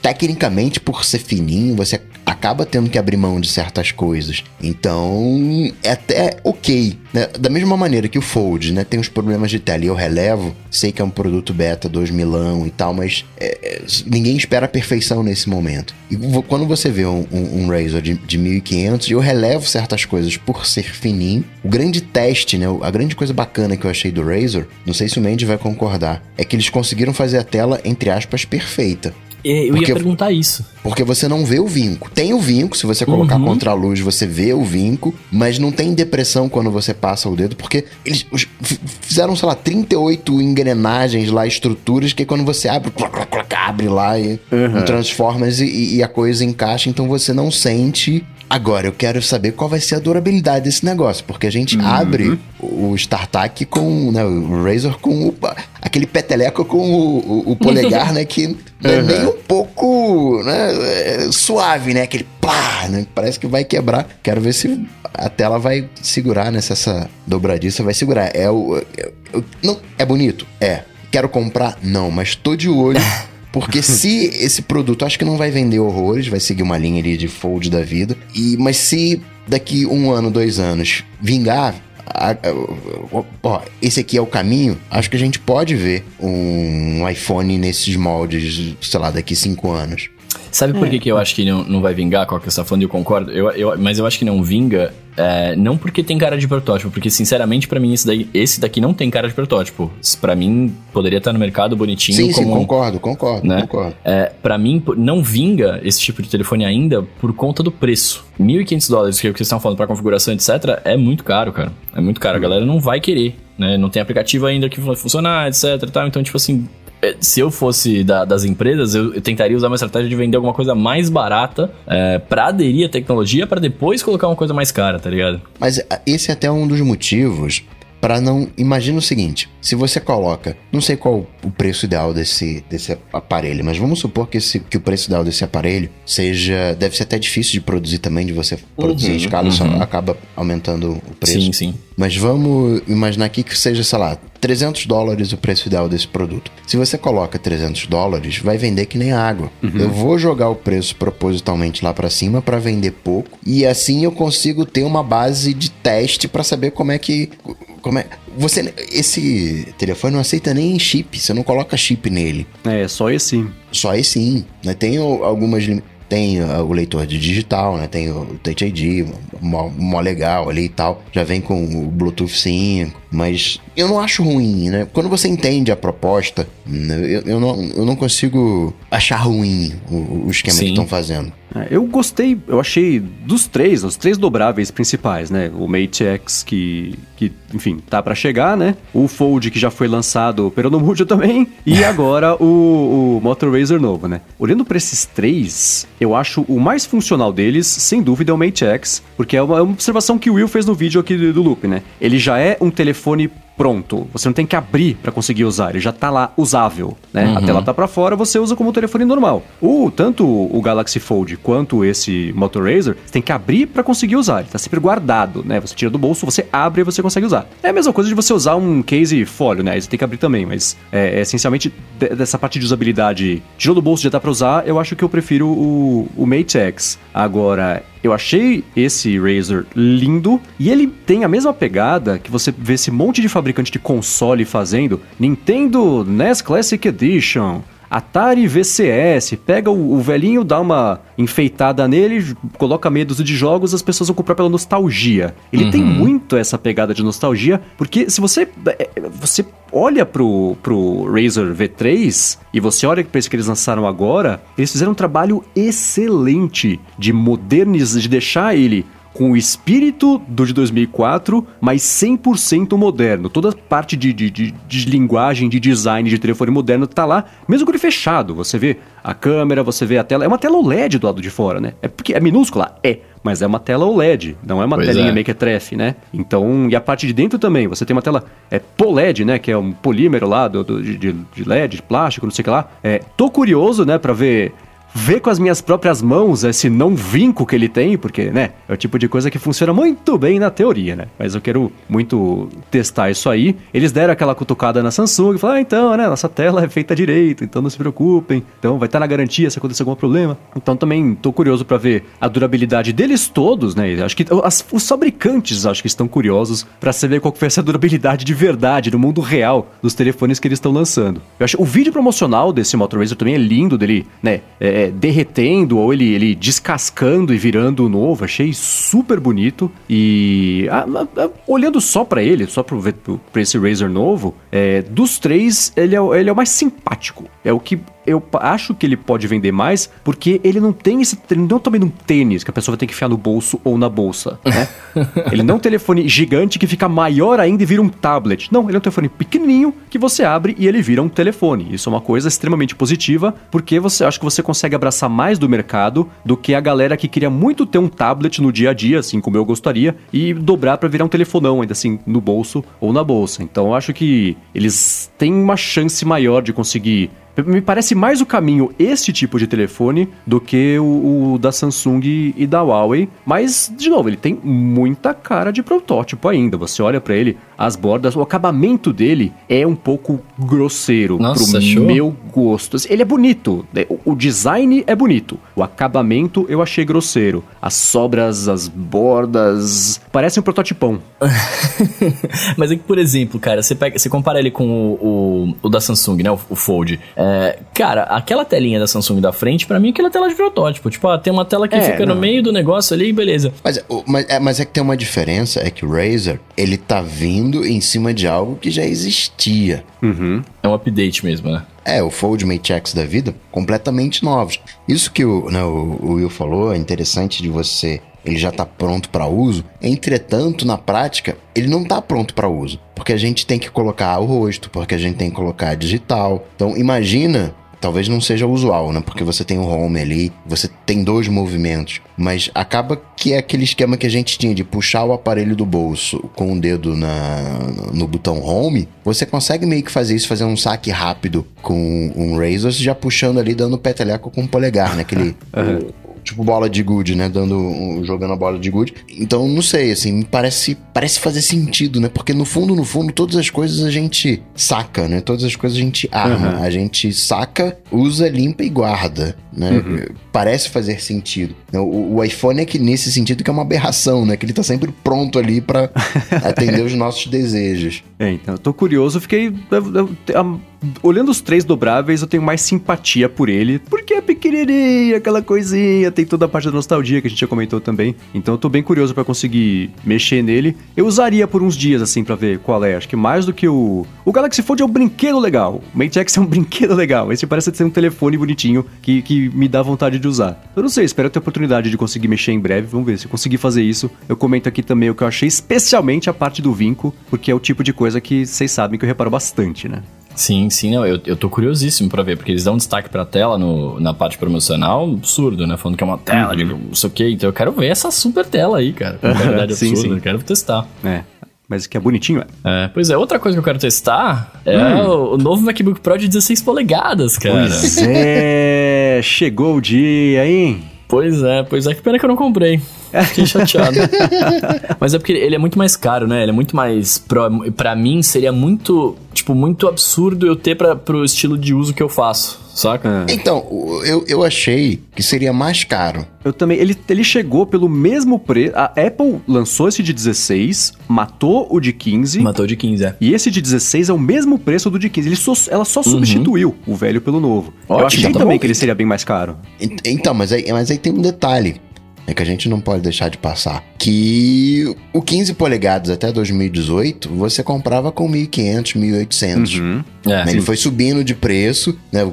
Tecnicamente, por ser fininho, você acaba tendo que abrir mão de certas coisas. Então, é até ok. Né? Da mesma maneira que o Fold né, tem os problemas de tela e eu relevo, sei que é um produto beta 2 milão e tal, mas é, é, ninguém espera a perfeição nesse momento. E quando você vê um, um, um Razer de, de 1500, eu relevo certas coisas por ser fininho. O grande teste, né, a grande coisa bacana que eu achei do Razer, não sei se o Mandy vai concordar, é que eles conseguiram fazer a tela, entre aspas, perfeita. É, eu porque, ia perguntar isso. Porque você não vê o vinco. Tem o vinco, se você colocar uhum. contra a luz, você vê o vinco, mas não tem depressão quando você passa o dedo, porque eles fizeram, sei lá, 38 engrenagens lá, estruturas, que quando você abre, abre lá e uhum. transforma e, e a coisa encaixa, então você não sente Agora, eu quero saber qual vai ser a durabilidade desse negócio, porque a gente uhum. abre o StarTAC com, né, o Razer com o, aquele peteleco com o, o, o [LAUGHS] polegar, né, que uhum. é nem um pouco né, é suave, né, aquele plá, né, parece que vai quebrar. Quero ver se a tela vai segurar, né, se essa dobradiça vai segurar. É o, é, é, não, é bonito? É. Quero comprar? Não, mas tô de olho [LAUGHS] Porque se esse produto, acho que não vai vender horrores, vai seguir uma linha ali de fold da vida. E, mas se daqui um ano, dois anos, vingar, ó, esse aqui é o caminho, acho que a gente pode ver um iPhone nesses moldes, sei lá, daqui cinco anos. Sabe por é. que, que eu acho que não, não vai vingar qual que você tá falando? Eu concordo. Eu, eu, mas eu acho que não vinga, é, não porque tem cara de protótipo, porque sinceramente para mim esse, daí, esse daqui não tem cara de protótipo. para mim poderia estar no mercado bonitinho. Sim, como, sim, concordo, concordo, né? concordo. É, para mim não vinga esse tipo de telefone ainda por conta do preço. 1.500 dólares, que é o que vocês estão falando para configuração, etc., é muito caro, cara. É muito caro. A galera não vai querer, né? Não tem aplicativo ainda que vai funcionar, etc. Tal. Então, tipo assim, se eu fosse da, das empresas, eu, eu, tentaria usar uma estratégia de vender alguma coisa mais barata é, para aderir à tecnologia para depois colocar uma coisa mais cara, tá ligado? Mas esse é até um dos motivos para não. Imagina o seguinte: se você coloca, não sei qual o preço ideal desse, desse aparelho, mas vamos supor que, esse, que o preço ideal desse aparelho seja. Deve ser até difícil de produzir também, de você produzir uhum, em escala, uhum. isso acaba aumentando o preço. Sim, sim. Mas vamos imaginar aqui que seja, sei lá, 300 dólares o preço ideal desse produto. Se você coloca 300 dólares, vai vender que nem água. Uhum. Eu vou jogar o preço propositalmente lá para cima para vender pouco e assim eu consigo ter uma base de teste para saber como é que como é você esse telefone não aceita nem chip, você não coloca chip nele. É, só esse. Só esse, né? Tem algumas tem uh, o leitor de digital, né? Tem o Touch ID, mó, mó legal ali e tal. Já vem com o Bluetooth 5, mas eu não acho ruim, né? Quando você entende a proposta, né? eu, eu, não, eu não consigo achar ruim o, o esquema Sim. que estão fazendo. É, eu gostei, eu achei dos três, os três dobráveis principais, né? O Mate X que, que enfim, tá para chegar, né? O Fold que já foi lançado pelo Nomujo também e [LAUGHS] agora o, o Motor Razer novo, né? Olhando para esses três, eu acho o mais funcional deles, sem dúvida, é o Mate X, porque é uma, é uma observação que o Will fez no vídeo aqui do, do Loop, né? Ele já é um telefone pronto. Você não tem que abrir para conseguir usar, ele já tá lá usável, né? Uhum. A tela tá para fora, você usa como um telefone normal. O tanto o Galaxy Fold quanto esse Moto Razr, você tem que abrir para conseguir usar. Ele tá sempre guardado, né? Você tira do bolso, você abre e você consegue usar. É a mesma coisa de você usar um case folio, né? Aí você tem que abrir também, mas é, é essencialmente dessa parte de usabilidade, tirou do bolso já dá para usar, eu acho que eu prefiro o, o Mate X. Agora, eu achei esse Razer lindo e ele tem a mesma pegada que você vê esse monte de fabricante de console fazendo. Nintendo NES Classic Edition, Atari VCS, pega o, o velhinho, dá uma enfeitada nele, coloca medos de jogos, as pessoas vão comprar pela nostalgia. Ele uhum. tem muito essa pegada de nostalgia, porque se você é, você olha pro, pro Razer V3 e você olha para isso que eles lançaram agora, eles fizeram um trabalho excelente de modernizar, de deixar ele com o espírito do de 2004, mas 100% moderno. Toda parte de, de, de, de, linguagem, de design de telefone moderno tá lá, mesmo com ele fechado. Você vê a câmera, você vê a tela. É uma tela OLED do lado de fora, né? É porque é minúscula? É. Mas é uma tela OLED, não é uma pois telinha é. mequetrefe, né? Então, e a parte de dentro também, você tem uma tela é POLED, né? Que é um polímero lá do, do de, de, LED, de plástico, não sei o que lá. É, tô curioso, né, pra ver ver com as minhas próprias mãos esse não vinco que ele tem, porque, né, é o tipo de coisa que funciona muito bem na teoria, né? Mas eu quero muito testar isso aí. Eles deram aquela cutucada na Samsung e falaram, ah, então, né, nossa tela é feita direito, então não se preocupem, então vai estar na garantia se acontecer algum problema. Então também tô curioso para ver a durabilidade deles todos, né? Acho que as, os fabricantes acho que estão curiosos para saber qual que vai ser a durabilidade de verdade no mundo real dos telefones que eles estão lançando. Eu acho o vídeo promocional desse Motor também é lindo dele, né? É, derretendo ou ele, ele descascando e virando novo. Achei super bonito. E a, a, a, olhando só para ele, só para esse Razer novo, é, dos três, ele é, ele é o mais simpático. É o que eu acho que ele pode vender mais porque ele não tem esse. Ele não também um tênis que a pessoa vai ter que enfiar no bolso ou na bolsa, né? [LAUGHS] ele não é um telefone gigante que fica maior ainda e vira um tablet. Não, ele é um telefone pequenininho que você abre e ele vira um telefone. Isso é uma coisa extremamente positiva porque você acha que você consegue abraçar mais do mercado do que a galera que queria muito ter um tablet no dia a dia, assim como eu gostaria, e dobrar para virar um telefonão ainda assim no bolso ou na bolsa. Então eu acho que eles têm uma chance maior de conseguir me parece mais o caminho este tipo de telefone do que o, o, da Samsung e da Huawei. Mas, de novo, ele tem muita cara de protótipo ainda. Você olha para ele, as bordas, o acabamento dele é um pouco grosseiro Nossa, pro meu gosto. Ele é bonito, o design é bonito. O acabamento eu achei grosseiro. As sobras, as bordas, parece um prototipão. [LAUGHS] Mas é que, por exemplo, cara, você, pega, você compara ele com o, o, o da Samsung, né? O, o Fold. É, cara, aquela telinha da Samsung da frente, para mim, aquela é tela de protótipo. Tipo, ah, tem uma tela que é, fica não. no meio do negócio ali, beleza. Mas, mas, é, mas é que tem uma diferença, é que o Razer, ele tá vindo em cima de algo que já existia. Uhum. É um update mesmo, né? É, o Fold Mate X da vida, completamente novos. Isso que o, né, o, o Will falou é interessante de você ele já está pronto para uso. Entretanto, na prática, ele não está pronto para uso, porque a gente tem que colocar o rosto, porque a gente tem que colocar digital. Então, imagina talvez não seja usual, né? Porque você tem o home ali, você tem dois movimentos, mas acaba que é aquele esquema que a gente tinha de puxar o aparelho do bolso com o dedo na, no botão home, você consegue meio que fazer isso, fazer um saque rápido com um Razor, já puxando ali, dando peteleco com o polegar, né? Aquele, [LAUGHS] uhum tipo bola de good, né? Dando, jogando a bola de good. Então, não sei, assim, parece, parece fazer sentido, né? Porque no fundo, no fundo, todas as coisas a gente saca, né? Todas as coisas a gente arma. Uhum. A gente saca, usa, limpa e guarda, né? Uhum. Parece fazer sentido. O, o, iPhone é que nesse sentido que é uma aberração, né? Que ele tá sempre pronto ali para [LAUGHS] atender os nossos desejos. É, então, eu tô curioso, fiquei... Olhando os três dobráveis, eu tenho mais simpatia por ele, porque é pequenininho, aquela coisinha, tem toda a parte da nostalgia que a gente já comentou também. Então eu tô bem curioso para conseguir mexer nele. Eu usaria por uns dias, assim, para ver qual é. Acho que mais do que o... O Galaxy Fold é um brinquedo legal. O Mate X é um [LAUGHS] brinquedo legal. Esse parece ser um telefone bonitinho que, que me dá vontade de usar. Eu não sei, espero ter a oportunidade de conseguir mexer em breve. Vamos ver se eu conseguir fazer isso. Eu comento aqui também o que eu achei, especialmente a parte do vinco, porque é o tipo de coisa que vocês sabem que eu reparo bastante, né? Sim, sim, não, eu, eu tô curiosíssimo pra ver, porque eles dão destaque pra tela no, na parte promocional, absurdo, né? Falando que é uma tela uhum. de não sei o que, então eu quero ver essa super tela aí, cara. Na [LAUGHS] verdade, sim, absurda, sim. eu quero testar. É, mas que é bonitinho, é. é. Pois é, outra coisa que eu quero testar é hum. o, o, novo MacBook Pro de 16 polegadas, cara. Pois é, [LAUGHS] chegou o dia, hein? Pois é, pois é, que pena que eu não comprei. Fiquei chateado. [LAUGHS] Mas é porque ele é muito mais caro, né? Ele é muito mais. Pro, pra mim, seria muito, tipo, muito absurdo eu ter pra, pro estilo de uso que eu faço saca? É. Então, eu, eu achei que seria mais caro. Eu também. Ele, ele chegou pelo mesmo preço. A Apple lançou esse de 16, matou o de 15. Matou o de 15, é. E esse de 16 é o mesmo preço do de 15. Ele só, ela só uhum. substituiu o velho pelo novo. Ótimo, eu achei tá também bom. que ele seria bem mais caro. Então, mas aí, mas aí tem um detalhe é que a gente não pode deixar de passar. Que o 15 polegadas até 2018 você comprava com 1.500, 1.800. Uhum. É, Ele foi subindo de preço. Né?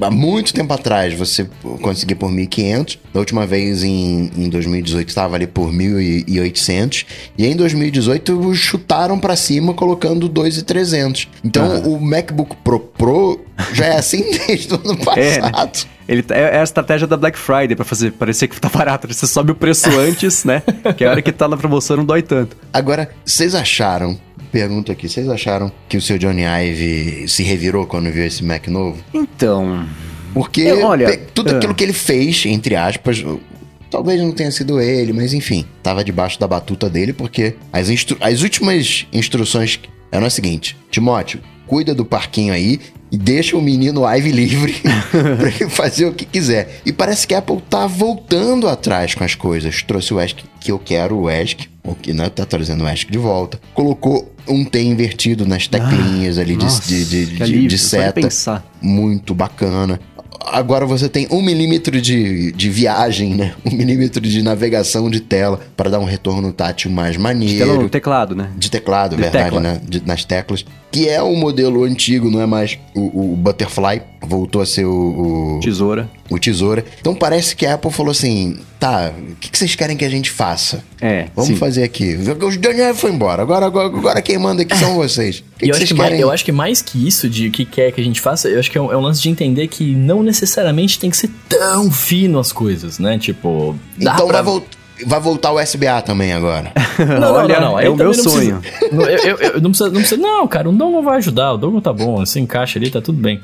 Há muito tempo atrás você conseguia por 1.500. Da última vez em, em 2018 estava ali por 1.800. E em 2018 chutaram para cima colocando 2.300. Então uhum. o MacBook Pro Pro já é assim [LAUGHS] desde o ano passado. É, né? Ele, é, é, a estratégia da Black Friday para fazer parecer que tá barato. Você sobe o preço [LAUGHS] antes, né? Que a hora que tá na promoção não dói tanto. Agora, vocês acharam pergunta aqui, vocês acharam que o seu Johnny Ive se revirou quando viu esse Mac novo? Então. Porque eu, olha, tudo uh... aquilo que ele fez, entre aspas, talvez não tenha sido ele, mas enfim, tava debaixo da batuta dele, porque as, as últimas instruções eram as seguintes: Timóteo, cuida do parquinho aí e deixa o menino Ive livre [LAUGHS] [LAUGHS] para ele fazer o que quiser. E parece que a Apple tá voltando atrás com as coisas. Trouxe o ESC que eu quero, o ESC, o que né, tá trazendo o ESC de volta. Colocou um T invertido nas teclinhas ah, ali de, nossa, de, de, de, de seta. Muito bacana agora você tem um milímetro de, de viagem, né? Um milímetro de navegação de tela para dar um retorno tátil mais maneiro. De tela teclado, né? De teclado, de verdade, tecla. né? De, nas teclas. Que é o modelo antigo, não é mais o, o Butterfly. Voltou a ser o, o... Tesoura o Tesoura. Então parece que a Apple falou assim: tá, o que, que vocês querem que a gente faça? É. Vamos sim. fazer aqui. O Daniel foi embora, agora, agora, agora quem manda aqui são [LAUGHS] vocês. Que eu, que acho que mais, eu acho que mais que isso de o que quer que a gente faça, eu acho que é um, é um, lance de entender que não necessariamente tem que ser tão fino as coisas, né? Tipo. então pra... vai voltar. Vai voltar o SBA também agora. [LAUGHS] não, Olha, não, não, É o meu sonho. [LAUGHS] Precisa, eu, eu, eu, não, precisa, não precisa. Não, cara, o Dongle vai ajudar. O Dongle tá bom. Você encaixa ali, tá tudo bem.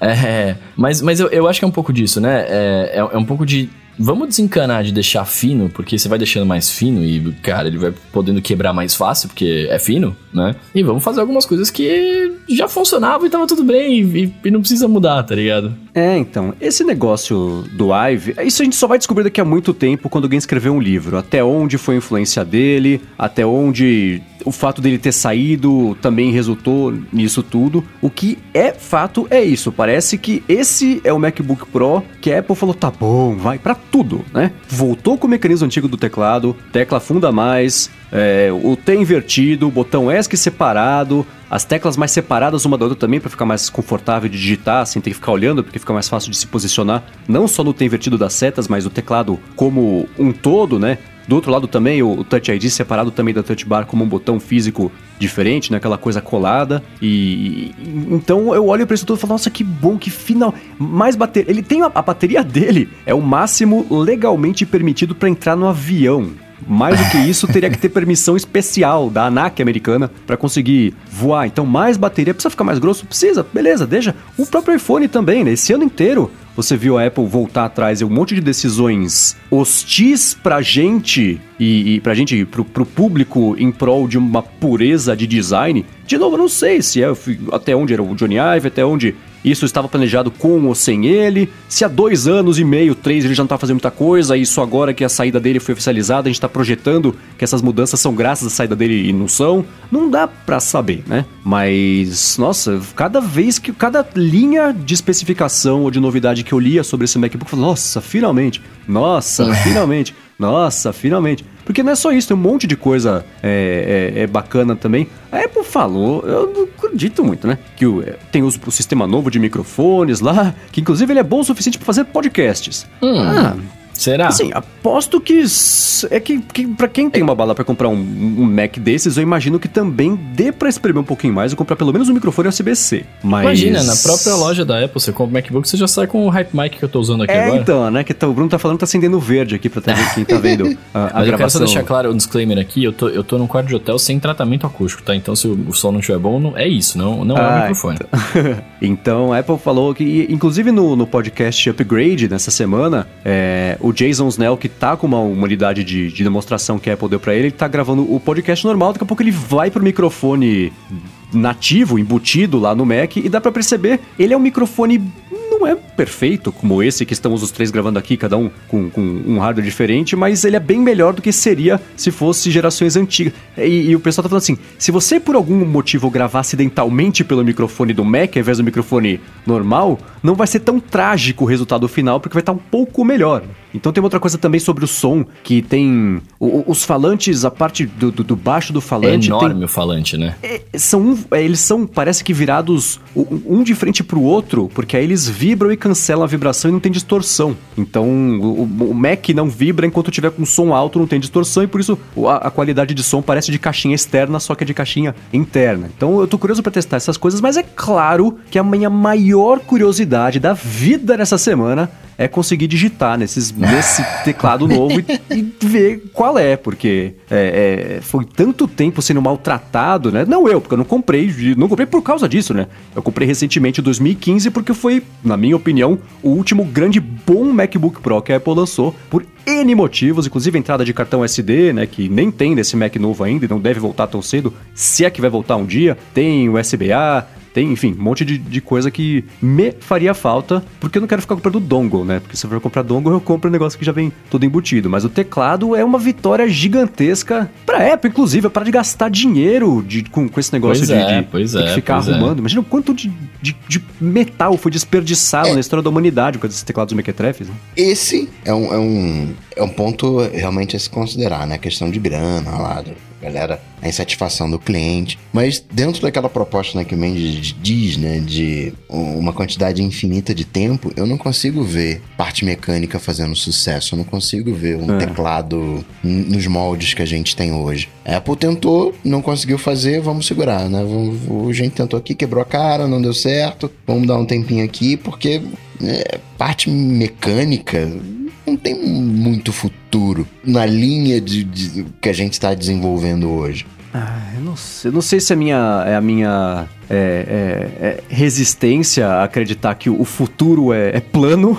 É, mas mas eu, eu acho que é um pouco disso, né? É, é, é um pouco de Vamos desencanar de deixar fino, porque você vai deixando mais fino e, cara, ele vai podendo quebrar mais fácil, porque é fino, né? E vamos fazer algumas coisas que já funcionavam e tava tudo bem e, e não precisa mudar, tá ligado? É, então, esse negócio do Ive, isso a gente só vai descobrir daqui a muito tempo quando alguém escrever um livro. Até onde foi a influência dele, até onde o fato dele ter saído também resultou nisso tudo. O que é fato é isso. Parece que esse é o MacBook Pro que a Apple falou: tá bom, vai para tudo, né? Voltou com o mecanismo antigo do teclado, tecla funda mais, é, o T invertido, botão ESC separado, as teclas mais separadas uma da outra também para ficar mais confortável de digitar, sem ter que ficar olhando, porque fica mais fácil de se posicionar, não só no T invertido das setas, mas o teclado como um todo, né? Do outro lado também, o, Touch ID separado também da Touch Bar como um botão físico diferente, né? Aquela coisa colada. E, então eu olho para isso tudo e falo, nossa, que bom, que final. Mais bateria. Ele tem a, a bateria dele, é o máximo legalmente permitido para entrar no avião. Mais do que isso, teria que ter permissão especial da ANAC americana para conseguir voar. Então, mais bateria. Precisa ficar mais grosso? Precisa. Beleza, deixa. O próprio iPhone também, né? Esse ano inteiro você viu a Apple voltar atrás e um monte de decisões hostis pra gente e, e pra gente, pro, pro público em prol de uma pureza de design. De novo, eu não sei se é até onde era o Johnny Ive, até onde isso estava planejado com ou sem ele. Se há dois anos e meio, três, ele já não está fazendo muita coisa, isso agora que a saída dele foi oficializada, a gente está projetando que essas mudanças são graças à saída dele e não são. Não dá para saber, né? Mas, nossa, cada vez que. Cada linha de especificação ou de novidade que eu lia sobre esse MacBook, eu falei, nossa, finalmente! Nossa, finalmente! Nossa, finalmente! Porque não é só isso, tem um monte de coisa é, é, é bacana também. A Apple falou, eu não acredito muito, né? Que o, tem o, o, sistema novo de microfones lá, que inclusive ele é bom o suficiente para fazer podcasts. Hum. Ah, Será? Assim, aposto que é que, que para quem tem uma bala para comprar um, um, Mac desses, eu imagino que também dê para espremer um pouquinho mais e comprar pelo menos um microfone USB-C. Mas... Imagina, na própria loja da Apple, você compra o MacBook, você já sai com o Hype Mic que eu tô usando aqui é, agora. então, né, que tá, o Bruno tá falando tá acendendo verde aqui pra ver quem tá vendo a, a [LAUGHS] Mas gravação. eu quero só deixar claro um disclaimer aqui, eu tô, eu tô num quarto de hotel sem tratamento acústico, tá? Então se o, som não estiver bom, não, é isso, não, não ah, é o microfone. Então. [LAUGHS] então, a Apple falou que, inclusive no, no podcast Upgrade, nessa semana, é, o Jason Snell, que tá com uma, uma unidade de, de demonstração que a Apple deu pra ele, ele tá gravando o podcast normal, daqui a pouco ele vai pro microfone nativo, embutido lá no Mac, e dá para perceber, ele é um microfone não é perfeito como esse que estamos os três gravando aqui, cada um com, com um hardware diferente, mas ele é bem melhor do que seria se fosse gerações antigas. E, e, o pessoal tá falando assim: se você por algum motivo gravar acidentalmente pelo microfone do Mac ao invés do microfone normal, não vai ser tão trágico o resultado final, porque vai estar tá um pouco melhor. Então tem outra coisa também sobre o som, que tem o, os falantes, a parte do, do, do, baixo do falante. É enorme tem, o falante, né? É, são, é, eles são, parece que virados um de frente pro outro, porque aí eles vibram e cancelam a vibração e não tem distorção. Então o, o Mac não vibra enquanto tiver com som alto, não tem distorção, e por isso a, a, qualidade de som parece de caixinha externa, só que é de caixinha interna. Então eu tô curioso para testar essas coisas, mas é claro que a minha maior curiosidade da vida nessa semana é conseguir digitar nesses, nesse [LAUGHS] teclado novo e, e, ver qual é, porque é, é, foi tanto tempo sendo maltratado, né? Não eu, porque eu não comprei, não comprei por causa disso, né? Eu comprei recentemente em 2015 porque foi, na minha opinião, o último grande bom MacBook Pro que a Apple lançou por N motivos, inclusive entrada de cartão SD, né, que nem tem nesse Mac novo ainda e não deve voltar tão cedo, se é que vai voltar um dia. Tem USB-A, tem, enfim, um monte de, de coisa que me faria falta, porque eu não quero ficar comprando dongle, né? Porque se eu for comprar dongle, eu compro um negócio que já vem todo embutido. Mas o teclado é uma vitória gigantesca pra Apple, inclusive, é para de gastar dinheiro de, com, com esse negócio pois de, é, de é, ficar é. arrumando. É. Imagina o quanto de, de, de, metal foi desperdiçado é. na história da humanidade com esses teclados mequetrefes. Né? Esse é um, é, um, é um ponto realmente a se considerar, né? A questão de grana lá, galera, a insatisfação do cliente. Mas dentro daquela proposta né, que o Mendes diz, né, de uma quantidade infinita de tempo, eu não consigo ver parte mecânica fazendo sucesso. Eu não consigo ver um é. teclado nos moldes que a gente tem hoje. A Apple tentou, não conseguiu fazer, vamos segurar, né? A gente tentou aqui, quebrou a cara, não deu certo. Vamos dar um tempinho aqui, porque é, parte mecânica não tem muito futuro na linha de, de que a gente está desenvolvendo hoje. Ah, eu não sei, eu não sei se a minha, é a minha é, é, é resistência a acreditar que o futuro é, é plano,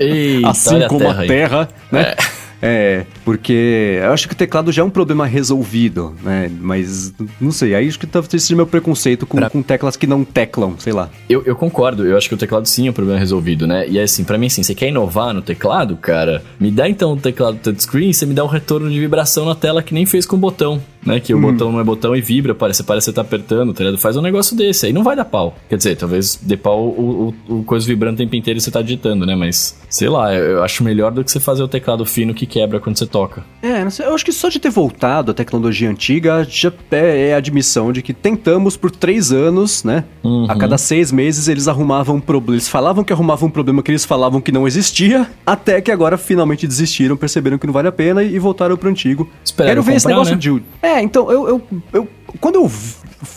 Eita, [LAUGHS] assim como a Terra, a terra né? É. É, porque eu acho que o teclado já é um problema resolvido, né? Mas não sei, aí acho que talvez seja meu preconceito com, pra... com teclas que não teclam, sei lá. Eu, eu concordo, eu acho que o teclado sim é um problema resolvido, né? E assim, para mim assim, você quer inovar no teclado, cara? Me dá então o teclado touchscreen, você me dá um retorno de vibração na tela que nem fez com o botão, né? Que hum. o botão não é botão e vibra, parece, parece que você tá apertando, tá ligado? Faz um negócio desse, aí não vai dar pau. Quer dizer, talvez dê pau o, o, o coisa vibrando o tempo inteiro e você tá digitando, né? Mas, sei lá, eu, eu acho melhor do que você fazer o teclado fino que quebra quando você toca. É, eu acho que só de ter voltado à tecnologia antiga já é, é admissão de que tentamos por três anos, né? Uhum. A cada seis meses eles arrumavam um problema. Eles falavam que arrumavam um problema que eles falavam que não existia, até que agora finalmente desistiram, perceberam que não vale a pena e, e voltaram pro antigo. Quero ver comprar, esse negócio né? de. É, então, eu, eu, eu quando eu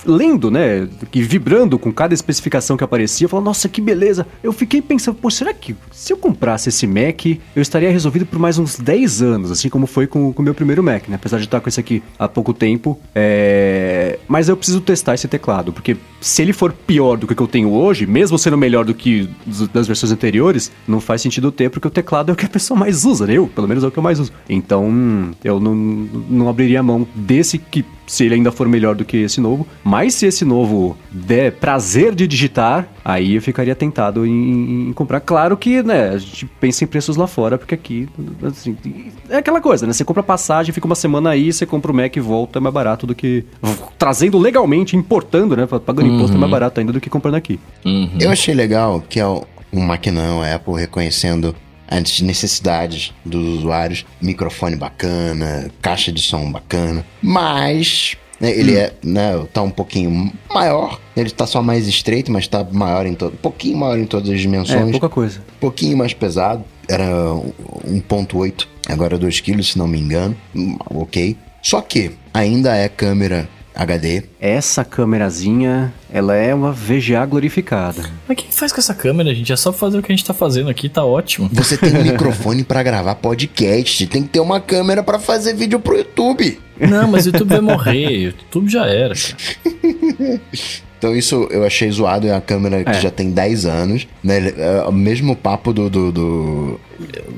lendo, né, que vibrando com cada especificação que aparecia, eu falava, nossa, que beleza. Eu fiquei pensando, pô, será que se eu comprasse esse Mac, eu estaria resolvido por mais uns 10 anos, assim como foi com o meu primeiro Mac, né? Apesar de estar com esse aqui há pouco tempo. É... Mas eu preciso testar esse teclado, porque se ele for pior do que eu tenho hoje, mesmo sendo melhor do que das versões anteriores, não faz sentido ter, porque o teclado é o que a pessoa mais usa, né? Eu, pelo menos, é o que eu mais uso. Então, eu não, não abriria mão desse que se ele ainda for melhor do que esse novo. Mas se esse novo der prazer de digitar, aí eu ficaria tentado em, em, comprar. Claro que, né, a gente pensa em preços lá fora, porque aqui, assim, é aquela coisa, né? Você compra passagem, fica uma semana aí, você compra o Mac e volta, é mais barato do que. Trazendo legalmente, importando, né? Pagando uhum. imposto é mais barato ainda do que comprando aqui. Uhum. Eu achei legal que é um maquinão, a Apple reconhecendo as necessidades dos usuários. Microfone bacana, caixa de som bacana. Mas né, ele hum. é, né, tá um pouquinho maior. Ele tá só mais estreito, mas tá maior em todo, um pouquinho maior em todas as dimensões. É, pouca coisa. Um pouquinho mais pesado. Era 1.8, agora 2 kg, se não me engano. Hum, ok. Só que ainda é câmera HD. Essa câmerazinha, ela é uma VGA glorificada. Mas o que faz com essa câmera, gente? É só fazer o que a gente tá fazendo aqui, tá ótimo. Você tem um [LAUGHS] microfone para gravar podcast, tem que ter uma câmera para fazer vídeo pro YouTube. Não, mas o YouTube vai morrer, o YouTube já era. [LAUGHS] Então isso eu achei zoado, é uma câmera que é. já tem 10 anos, né? É o mesmo papo do, do, do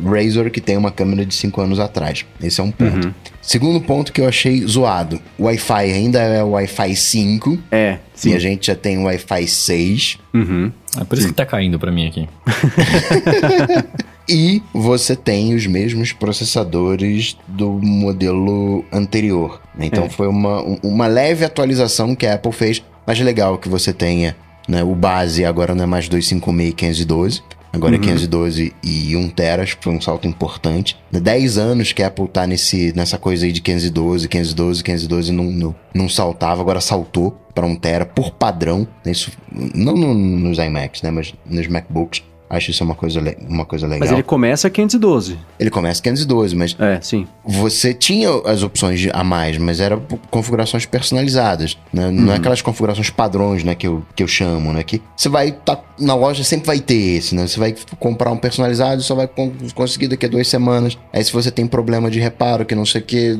Razor que tem uma câmera de 5 anos atrás. Esse é um ponto. Uhum. Segundo ponto que eu achei zoado, o Wi-Fi ainda é o Wi-Fi 5. É, sim. E a gente já tem o Wi-Fi 6. Uhum. É por isso sim. que tá caindo pra mim aqui. [LAUGHS] e você tem os mesmos processadores do modelo anterior. Então é. foi uma, uma leve atualização que a Apple fez mas legal que você tenha, né? O base agora não é mais 256 e 512. Agora é uhum. é 512 e 1 tera, acho que foi um salto importante. 10 anos que a Apple tá nesse, nessa coisa aí de 512, 512, 512 não, não, não saltava, agora saltou para 1 tera por padrão. Isso, não no, nos iMacs, né, mas nos MacBooks. Acho isso uma coisa, uma coisa legal. Mas ele começa 512. Ele começa 512, mas. É, sim. Você tinha as opções a mais, mas eram configurações personalizadas. Né? Uhum. Não é uhum. aquelas configurações padrões, né? Que eu, que eu chamo, né? Que você vai. Tá, na loja sempre vai ter esse, né? Você vai comprar um personalizado e só vai conseguir daqui a duas semanas. Aí se você tem problema de reparo, que não sei o que,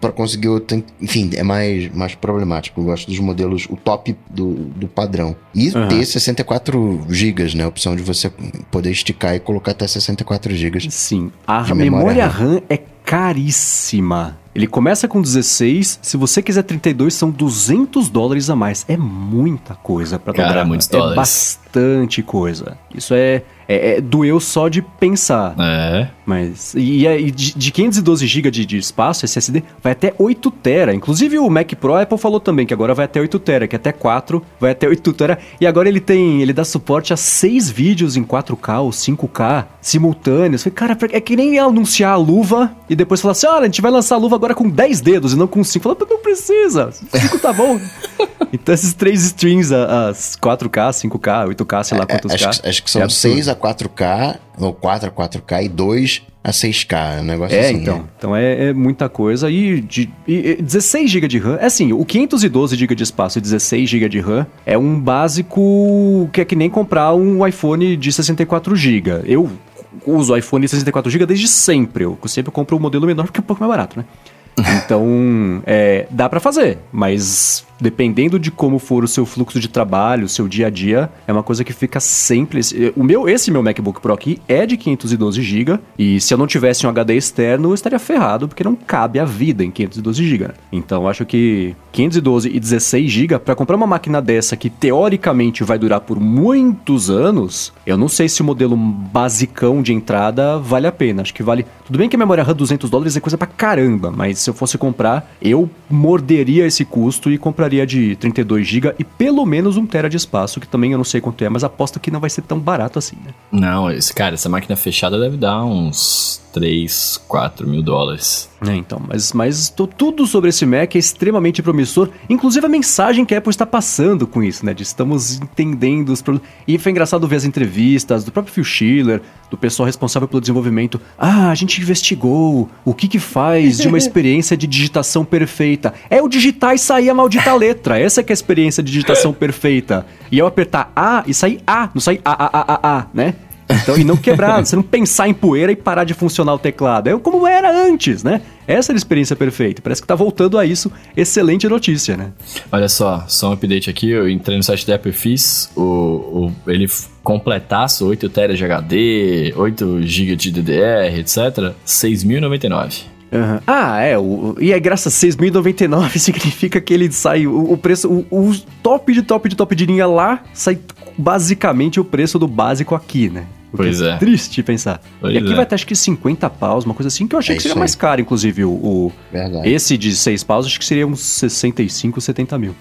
para conseguir outro. Enfim, é mais, mais problemático. Eu gosto dos modelos, o top do, do padrão. E uhum. ter 64 GB, né? A opção de você poder esticar e colocar até 64 GB. Sim. A memória, memória RAM. RAM é caríssima. Ele começa com 16, se você quiser 32 são 200 dólares a mais. É muita coisa para Cara, é muitos dólares. É bastante coisa. Isso é é, é, doeu só de pensar. É. Mas. E, e de, de 512 GB de, de, espaço, SSD, vai até 8 TB. Inclusive o Mac Pro, a Apple falou também que agora vai até 8 TB, que até 4 vai até 8 TB. E agora ele tem. Ele dá suporte a 6 vídeos em 4K ou 5K simultâneos. Falei, cara, é que nem anunciar a luva e depois falar assim: olha, a gente vai lançar a luva agora com 10 dedos e não com 5. Falei, não precisa. 5 tá bom. [LAUGHS] [LAUGHS] então esses três streams, as 4K, 5K, 8K, sei lá é, quantos é, acho, K. Acho que são é 6 a 4K, ou 4 a 4K e 2 a 6K, um negócio é, assim. Então, né? então é, é, muita coisa. E, de, e 16 GB de RAM, é assim, o 512 GB de espaço e 16 GB de RAM é um básico que é que nem comprar um iPhone de 64 GB. Eu uso iPhone de 64 GB desde sempre. Eu sempre compro o um modelo menor porque é um pouco mais barato, né? [LAUGHS] Então, é, dá para fazer, mas dependendo de como for o seu fluxo de trabalho, o seu dia a dia, é uma coisa que fica sempre. O meu, esse meu MacBook Pro aqui é de 512 GB e se eu não tivesse um HD externo, eu estaria ferrado porque não cabe a vida em 512 GB. Então, acho que 512 e 16 GB para comprar uma máquina dessa que teoricamente vai durar por muitos anos, eu não sei se o modelo basicão de entrada vale a pena. Acho que vale. Tudo bem que a memória RAM 200 dólares é coisa pra caramba, mas se eu fosse comprar, eu morderia esse custo e compraria de 32 GB e pelo menos 1 TB de espaço, que também eu não sei quanto é, mas aposto que não vai ser tão barato assim, né? Não, esse, cara, essa máquina fechada deve dar uns 3, 4 mil dólares. É, então, mas, mas tudo sobre esse Mac é extremamente promissor, inclusive a mensagem que a Apple está passando com isso, né? De estamos entendendo os problemas. E foi engraçado ver as entrevistas do próprio Phil Schiller, do pessoal responsável pelo desenvolvimento. Ah, a gente investigou o que que faz de uma [LAUGHS] experiência de digitação perfeita. É o digitar e sair a maldita letra. Essa é que é a experiência de digitação [LAUGHS] perfeita. E eu apertar A e sair A, não sair A, A, A, A, A, né? Então, e não quebrar, você não pensar em poeira e parar de funcionar o teclado. É como era antes, né? Essa era a experiência perfeita. Parece que tá voltando a isso. Excelente notícia, né? Olha só, só um update aqui. Eu entrei no site da Apple e fiz o, o, ele completasse 8 TB de HD, 8 GB de DDR, etc. 6.099. Uhum. Ah, é. O, e é graças a 6.099 significa que ele sai. O, o preço. O, o, top de top de top de linha lá sai basicamente o preço do básico aqui, né? pois é, é. Triste pensar. Pois e aqui é. vai ter acho que 50 paus, uma coisa assim, que eu achei é que seria mais caro, inclusive. O, o esse de 6 paus, acho que seria uns 65, 70 mil.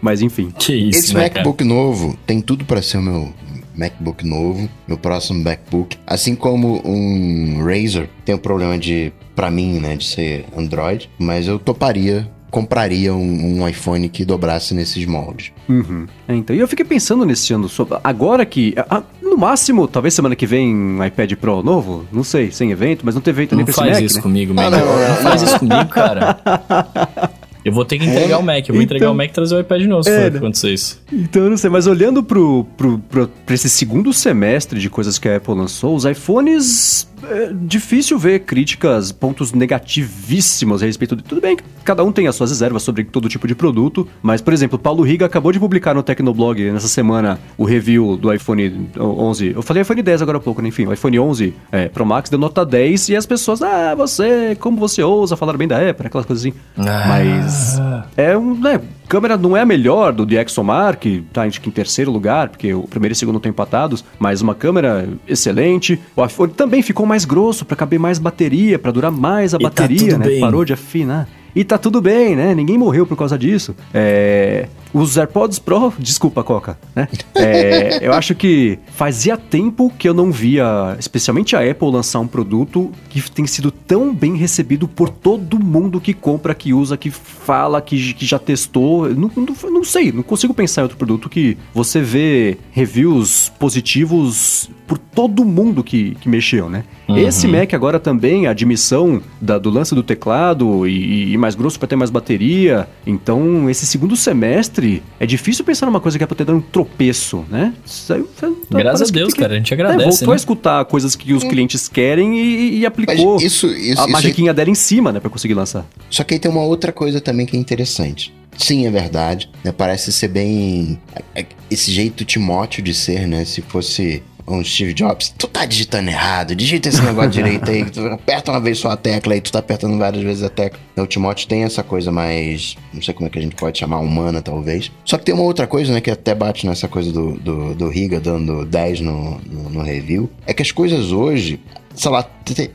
Mas enfim. Que isso, Esse né, MacBook cara? novo tem tudo para ser o meu MacBook novo, meu próximo MacBook. Assim como um Razer tem o problema de, para mim, né, de ser Android, mas eu toparia compraria um, um, iPhone que dobrasse nesses moldes. Uhum. É, então, e eu fiquei pensando nesse ano, agora que, no máximo, talvez semana que vem um iPad Pro novo, não sei, sem evento, mas não teve evento não nem pra Mac, faz isso né? comigo, Mac. Ah, não, não, não, faz isso comigo, cara. [LAUGHS] Eu vou ter que entregar é, o Mac. Eu vou então, entregar o Mac e trazer o iPad novo se é, for acontecer isso. Então, eu não sei. Mas olhando pro, pro, pro, pra esse segundo semestre de coisas que a Apple lançou, os iPhones é difícil ver críticas, pontos negativíssimos a respeito de. Tudo bem que cada um tem as suas reservas sobre todo tipo de produto, mas, por exemplo, Paulo Riga acabou de publicar no Tecnoblog nessa semana o review do iPhone 11. Eu falei iPhone 10 agora há pouco, né? Enfim, o iPhone 11 é, Pro Max deu nota 10 e as pessoas, ah, você, como você ousa falar bem da Apple, aquelas coisas assim. Ah. Mas é um, né, câmera não é a melhor do DxOMark, tá acho que em terceiro lugar, porque o primeiro e o segundo estão empatados, mas uma câmera excelente. O iPhone também ficou mais grosso para caber mais bateria, para durar mais a e tá bateria, tá né? Bem. Parou de afinar. E tá tudo bem, né? Ninguém morreu por causa disso. É... Os AirPods Pro, desculpa, Coca, né? É, eu acho que fazia tempo que eu não via, especialmente a Apple, lançar um produto que tem sido tão bem recebido por todo mundo que compra, que usa, que fala, que, que já testou. Não, não, não sei, não consigo pensar em outro produto que você vê reviews positivos por todo mundo que, que mexeu, né? Uhum. Esse Mac agora também, a admissão da, do lance do teclado e, e mais grosso para ter mais bateria. Então, esse segundo semestre, é difícil pensar numa coisa que é pra ter dado um tropeço, né? Graças a Deus, que, cara, a gente agradece. É, voltou né? a escutar coisas que os clientes querem e, e aplicou isso, isso, a magiquinha aí... dela em cima, né, pra conseguir lançar. Só que aí tem uma outra coisa também que é interessante. Sim, é verdade. Né? Parece ser bem. É, é, esse jeito Timóteo de ser, né? Se fosse um Steve Jobs, tu tá digitando errado, digita esse negócio direito aí, tu aperta uma vez só a tecla aí, tu tá apertando várias vezes a tecla. O Timóteo tem essa coisa mais, não sei como é que a gente pode chamar, humana talvez. Só que tem uma outra coisa, né, que até bate nessa coisa do, do, do Riga dando 10 no, no, no review, é que as coisas hoje, sei lá,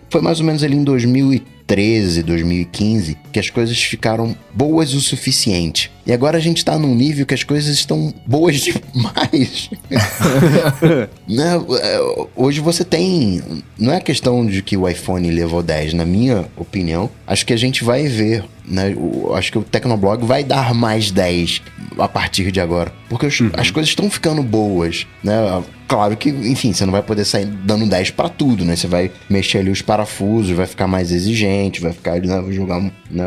foi mais ou menos ali em 2013, 2015, que as coisas ficaram boas o suficiente. E agora a gente tá num nível que as coisas estão boas [LAUGHS] demais. [LAUGHS] né? É, hoje você tem. Não é questão de que o iPhone levou 10, na minha opinião. Acho que a gente vai ver. Né? acho que o Tecnoblog vai dar mais 10 a partir de agora. Porque uhum. as coisas estão ficando boas. Né? Claro que, enfim, você não vai poder sair dando 10 para tudo, né? Você vai mexer ali os parafusos, vai ficar mais exigente, vai ficar, né, jogar, né,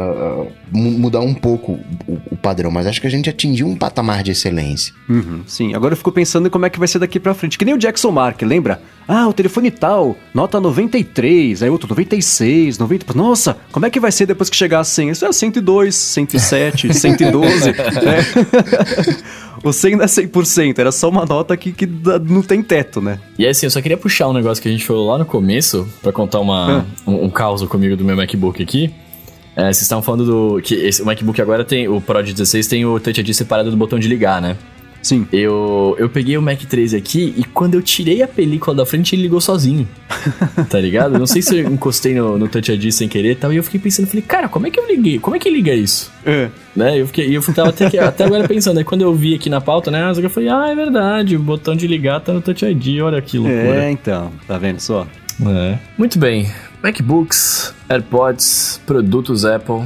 mudar um pouco o, o padrão mas acho que a gente atingiu um patamar de excelência. Uhum, sim, agora eu fico pensando em como é que vai ser daqui pra frente. Que nem o Jackson Mark, lembra? Ah, o telefone tal, nota 93, aí outro 96, 90. Nossa, como é que vai ser depois que chegar a 100? Isso é 102, 107, 112, né? [LAUGHS] O 100 não é 100%, era só uma nota que, que não tem teto, né? E assim, eu só queria puxar um negócio que a gente falou lá no começo, para contar uma, ah. um, um caos comigo do meu MacBook aqui. É, vocês estavam falando do. que esse, o MacBook agora tem. O Pro de 16 tem o Touch ID separado do botão de ligar, né? Sim. Eu, eu peguei o Mac 13 aqui e quando eu tirei a película da frente, ele ligou sozinho. [LAUGHS] tá ligado? Não sei se eu encostei no, no Touch ID sem querer e tal. E eu fiquei pensando, falei, cara, como é que eu liguei? Como é que liga isso? É. Né? Eu fiquei, eu tava até, até agora pensando. Aí quando eu vi aqui na pauta, né? Eu falei, ah, é verdade, o botão de ligar tá no Touch ID, olha que loucura. É, então, tá vendo só? É. Muito bem. MacBooks, AirPods, produtos Apple.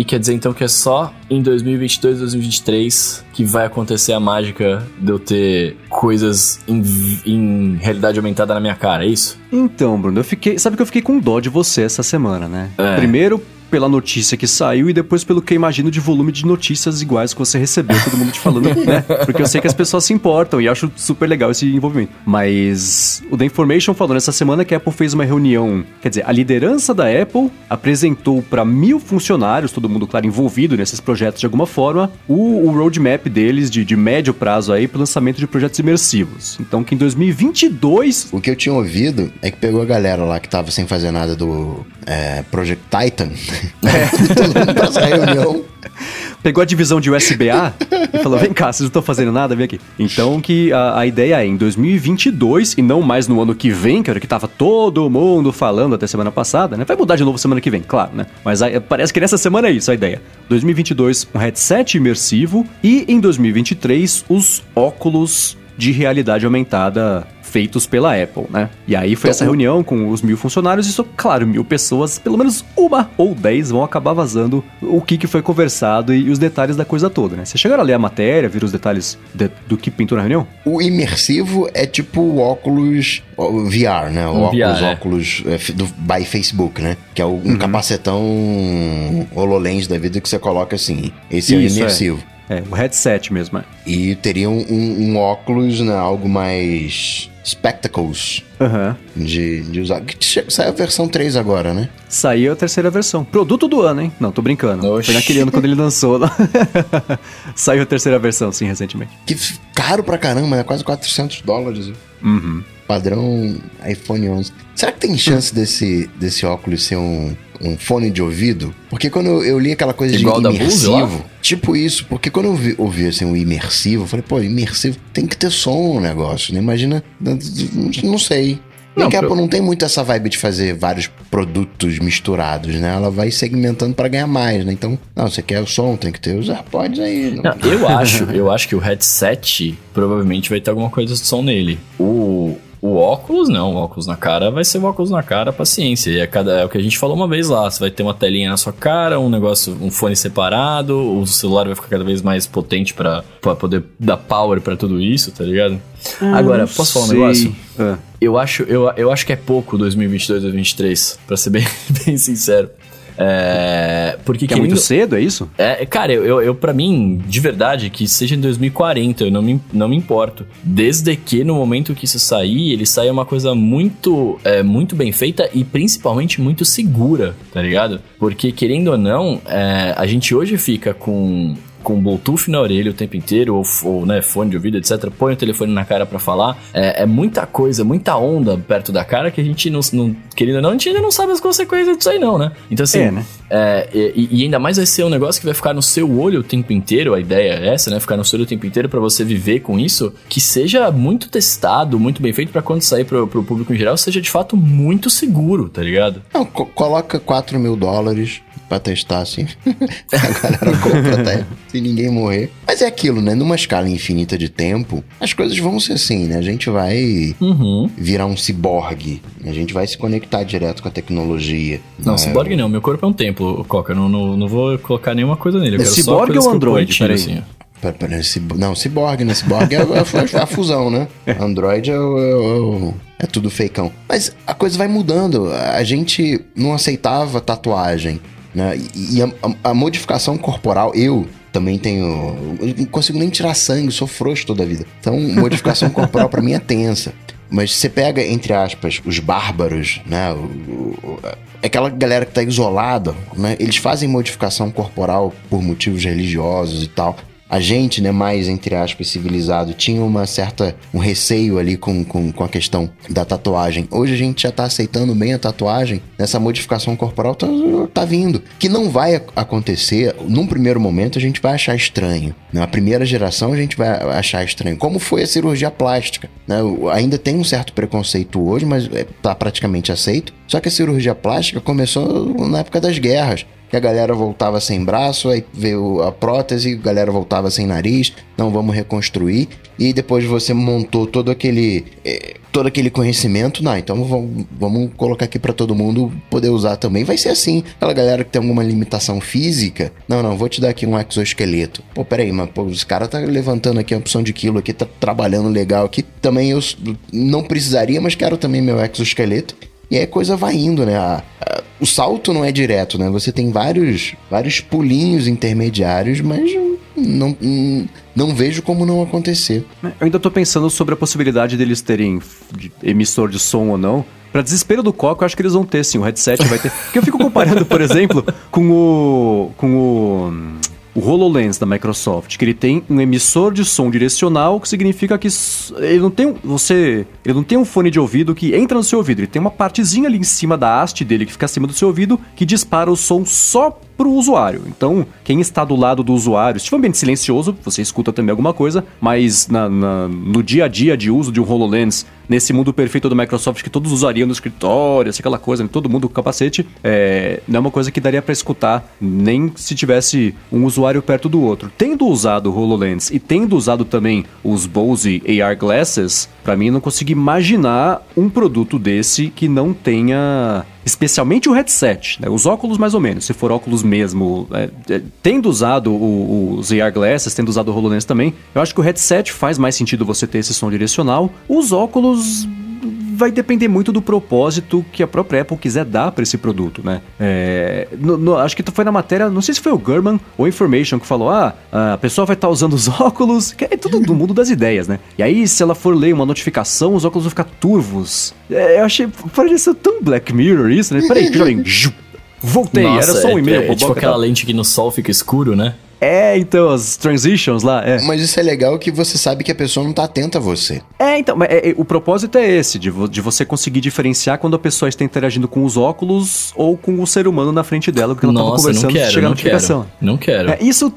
E quer dizer então que é só em 2022, 2023 que vai acontecer a mágica de eu ter coisas em, em, realidade aumentada na minha cara, é isso? Então, Bruno, eu fiquei. Sabe que eu fiquei com dó de você essa semana, né? É. Primeiro, pela notícia que saiu e depois pelo que eu imagino de volume de notícias iguais que você recebeu, todo mundo te falando, né? Porque eu sei que as pessoas se importam e acho super legal esse envolvimento. Mas o The Information falou nessa semana que a Apple fez uma reunião, quer dizer, a liderança da Apple apresentou para mil funcionários, todo mundo, claro, envolvido nesses projetos de alguma forma, o, o roadmap deles de, de médio prazo aí para lançamento de projetos imersivos. Então que em 2022... O que eu tinha ouvido é que pegou a galera lá que tava sem fazer nada do é, Project Titan é. Todo mundo pra essa reunião. Pegou a divisão de USB-A e falou: vem cá, vocês não estão fazendo nada, vem aqui. Então que a, a, ideia é em 2022 e não mais no ano que vem, que era o que tava todo mundo falando até semana passada, né? Vai mudar de novo semana que vem, claro, né? Mas a, parece que nessa semana é isso a ideia. 2022, um headset imersivo e em 2023, os óculos de realidade aumentada feitos pela Apple, né? E aí foi então, essa reunião com os mil funcionários e, isso, claro, mil pessoas, pelo menos uma ou dez vão acabar vazando o que, que foi conversado e, os detalhes da coisa toda, né? Vocês chegaram a ler a matéria, viram os detalhes de, do que pintou na reunião? O imersivo é tipo o óculos VR, né? O um óculos, VR, é. óculos é. do, by Facebook, né? Que é um uhum. capacetão HoloLens da vida que você coloca assim. Esse Isso, é o imersivo. É. É, o headset mesmo, é. E teria um, um, um óculos, né, algo mais Spectacles. Uhum. De, de usar. Saiu a versão 3 agora, né? Saiu a terceira versão. Produto do ano, hein? Não, tô brincando. Oxi. Foi naquele ano quando ele lançou. [LAUGHS] Saiu a terceira versão, sim, recentemente. Que caro pra caramba, né? Quase 400 dólares. Uhum. Padrão iPhone 11. Será que tem chance desse, desse óculos ser um, um fone de ouvido? Porque quando eu, li aquela coisa Igual de imersivo, tipo isso, porque quando eu vi, ouvi assim, o imersivo, eu falei, pô, imersivo tem que ter som o negócio, né? Imagina, não sei. Não, a Apple não tem muito essa vibe de fazer vários produtos misturados, né? Ela vai segmentando para ganhar mais, né? Então, não, você quer o som, tem que ter os AirPods aí. Não. Não, eu acho, eu acho que o headset provavelmente vai ter alguma coisa de som nele. O o óculos, não. O óculos na cara vai ser o óculos na cara, paciência. E é, cada, é o que a gente falou uma vez lá. Você vai ter uma telinha na sua cara, um negócio, um fone separado, o celular vai ficar cada vez mais potente para poder dar power para tudo isso, tá ligado? Ah, Agora, posso falar um negócio? É. Eu, acho, eu, eu acho que é pouco 2022, 2023, pra ser bem, [LAUGHS] bem sincero. É, porque que é muito cedo, é isso? É, cara, eu, eu, eu para mim, de verdade, que seja em 2040, eu não me, não me importo. Desde que no momento que isso sair, ele saia uma coisa muito, é, muito bem feita e principalmente muito segura, tá ligado? Porque querendo ou não, é, a gente hoje fica com com Bluetooth na orelha o tempo inteiro, ou, ou né, fone de ouvido, etc., põe o telefone na cara para falar. É, é, muita coisa, muita onda perto da cara que a gente não, não, querendo ou não, a gente ainda não sabe as consequências disso aí, não, né? Então, assim, é, né? É, e, e, ainda mais vai ser um negócio que vai ficar no seu olho o tempo inteiro, a ideia é essa, né? Ficar no seu olho o tempo inteiro para você viver com isso, que seja muito testado, muito bem feito para quando sair pro, pro público em geral, seja de fato muito seguro, tá ligado? Não, co coloca 4 mil dólares pra testar, assim. [LAUGHS] a galera compra até se ninguém morrer. Mas é aquilo, né? Numa escala infinita de tempo, as coisas vão ser assim, né? A gente vai uhum. virar um ciborgue. A gente vai se conectar direto com a tecnologia. Não, né? ciborgue não. Meu corpo é um templo, Coca. Eu não, não, não vou colocar nenhuma coisa nele. Eu é ciborgue ou Android? Peraí. Assim. Não, Cyborg, né? Cyborg é, é, é, a fusão, né? Android é, é, é, tudo feicão. Mas a coisa vai mudando. A gente não aceitava tatuagem. Né? E a, a, a modificação corporal, eu também tenho. Não consigo nem tirar sangue, sou frouxo toda a vida. Então, modificação corporal para mim é tensa. Mas você pega, entre aspas, os bárbaros, né? O, o, aquela galera que tá isolada, né? Eles fazem modificação corporal por motivos religiosos e tal a gente, né, mais entre aspas, civilizado, tinha uma certa um receio ali com, com, com a questão da tatuagem. Hoje a gente já tá aceitando bem a tatuagem, nessa modificação corporal tá, tá vindo. Que não vai acontecer, num primeiro momento a gente vai achar estranho. Na primeira geração a gente vai achar estranho. Como foi a cirurgia plástica, né? Ainda tem um certo preconceito hoje, mas é, tá praticamente aceito. Só que a cirurgia plástica começou na época das guerras que a galera voltava sem braço, aí veio a prótese, a galera voltava sem nariz, não vamos reconstruir. E depois você montou todo aquele eh, todo aquele conhecimento, não, então vamos, vamos colocar aqui para todo mundo poder usar também. Vai ser assim. Aquela galera que tem alguma limitação física, não, não, vou te dar aqui um exoesqueleto. Pô, peraí, mas pô, os caras tá levantando aqui a opção de quilo aqui, tá trabalhando legal aqui. Também eu não precisaria, mas quero também meu exoesqueleto. E aí a coisa vai indo, né? A, a, o salto não é direto, né? Você tem vários, vários pulinhos intermediários, mas não, não vejo como não acontecer. Eu ainda tô pensando sobre a possibilidade deles terem emissor de som ou não. Pra desespero do Coco, eu acho que eles vão ter sim, o headset vai ter. Porque eu fico comparando, por [LAUGHS] exemplo, com o. com o o HoloLens da Microsoft, que ele tem um emissor de som direcional, que significa que ele não tem você, ele não tem um fone de ouvido que entra no seu ouvido, ele tem uma partezinha ali em cima da haste dele que fica acima do seu ouvido que dispara o som só para o usuário. Então, quem está do lado do usuário, se for um ambiente silencioso, você escuta também alguma coisa, mas na, na, no dia a dia de uso de um HoloLens, nesse mundo perfeito do Microsoft que todos usariam no escritório, assim, aquela coisa, todo mundo com capacete, é, não é uma coisa que daria para escutar nem se tivesse um usuário perto do outro. Tendo usado o HoloLens e tendo usado também os Bose AR Glasses, para mim não consigo imaginar um produto desse que não tenha especialmente o headset, né? os óculos mais ou menos, se for óculos mesmo, é, é, tendo usado os AR Glasses, tendo usado o HoloLens também, eu acho que o headset faz mais sentido você ter esse som direcional, os óculos vai depender muito do propósito que a própria Apple quiser dar para esse produto, né? É, no, no, acho que foi na matéria, não sei se foi o Gurman ou Information que falou: ah, a pessoa vai estar tá usando os [LAUGHS] óculos, que é tudo do mundo das ideias, né? E aí, se ela for ler uma notificação, os óculos vão ficar turvos. É, eu achei, pareceu tão Black Mirror isso, né? Peraí, já vem. [LAUGHS] Voltei, Nossa, era só um e-mail. É, é tipo aquela lente que no sol fica escuro, né? É, então, as transitions lá, é. Mas isso é legal que você sabe que a pessoa não tá atenta a você. É, então, mas é, é, o propósito é esse, de, vo, de você conseguir diferenciar quando a pessoa está interagindo com os óculos ou com o ser humano na frente dela, porque ela Nossa, tava conversando não quero, notificação. Quero, não quero. É, isso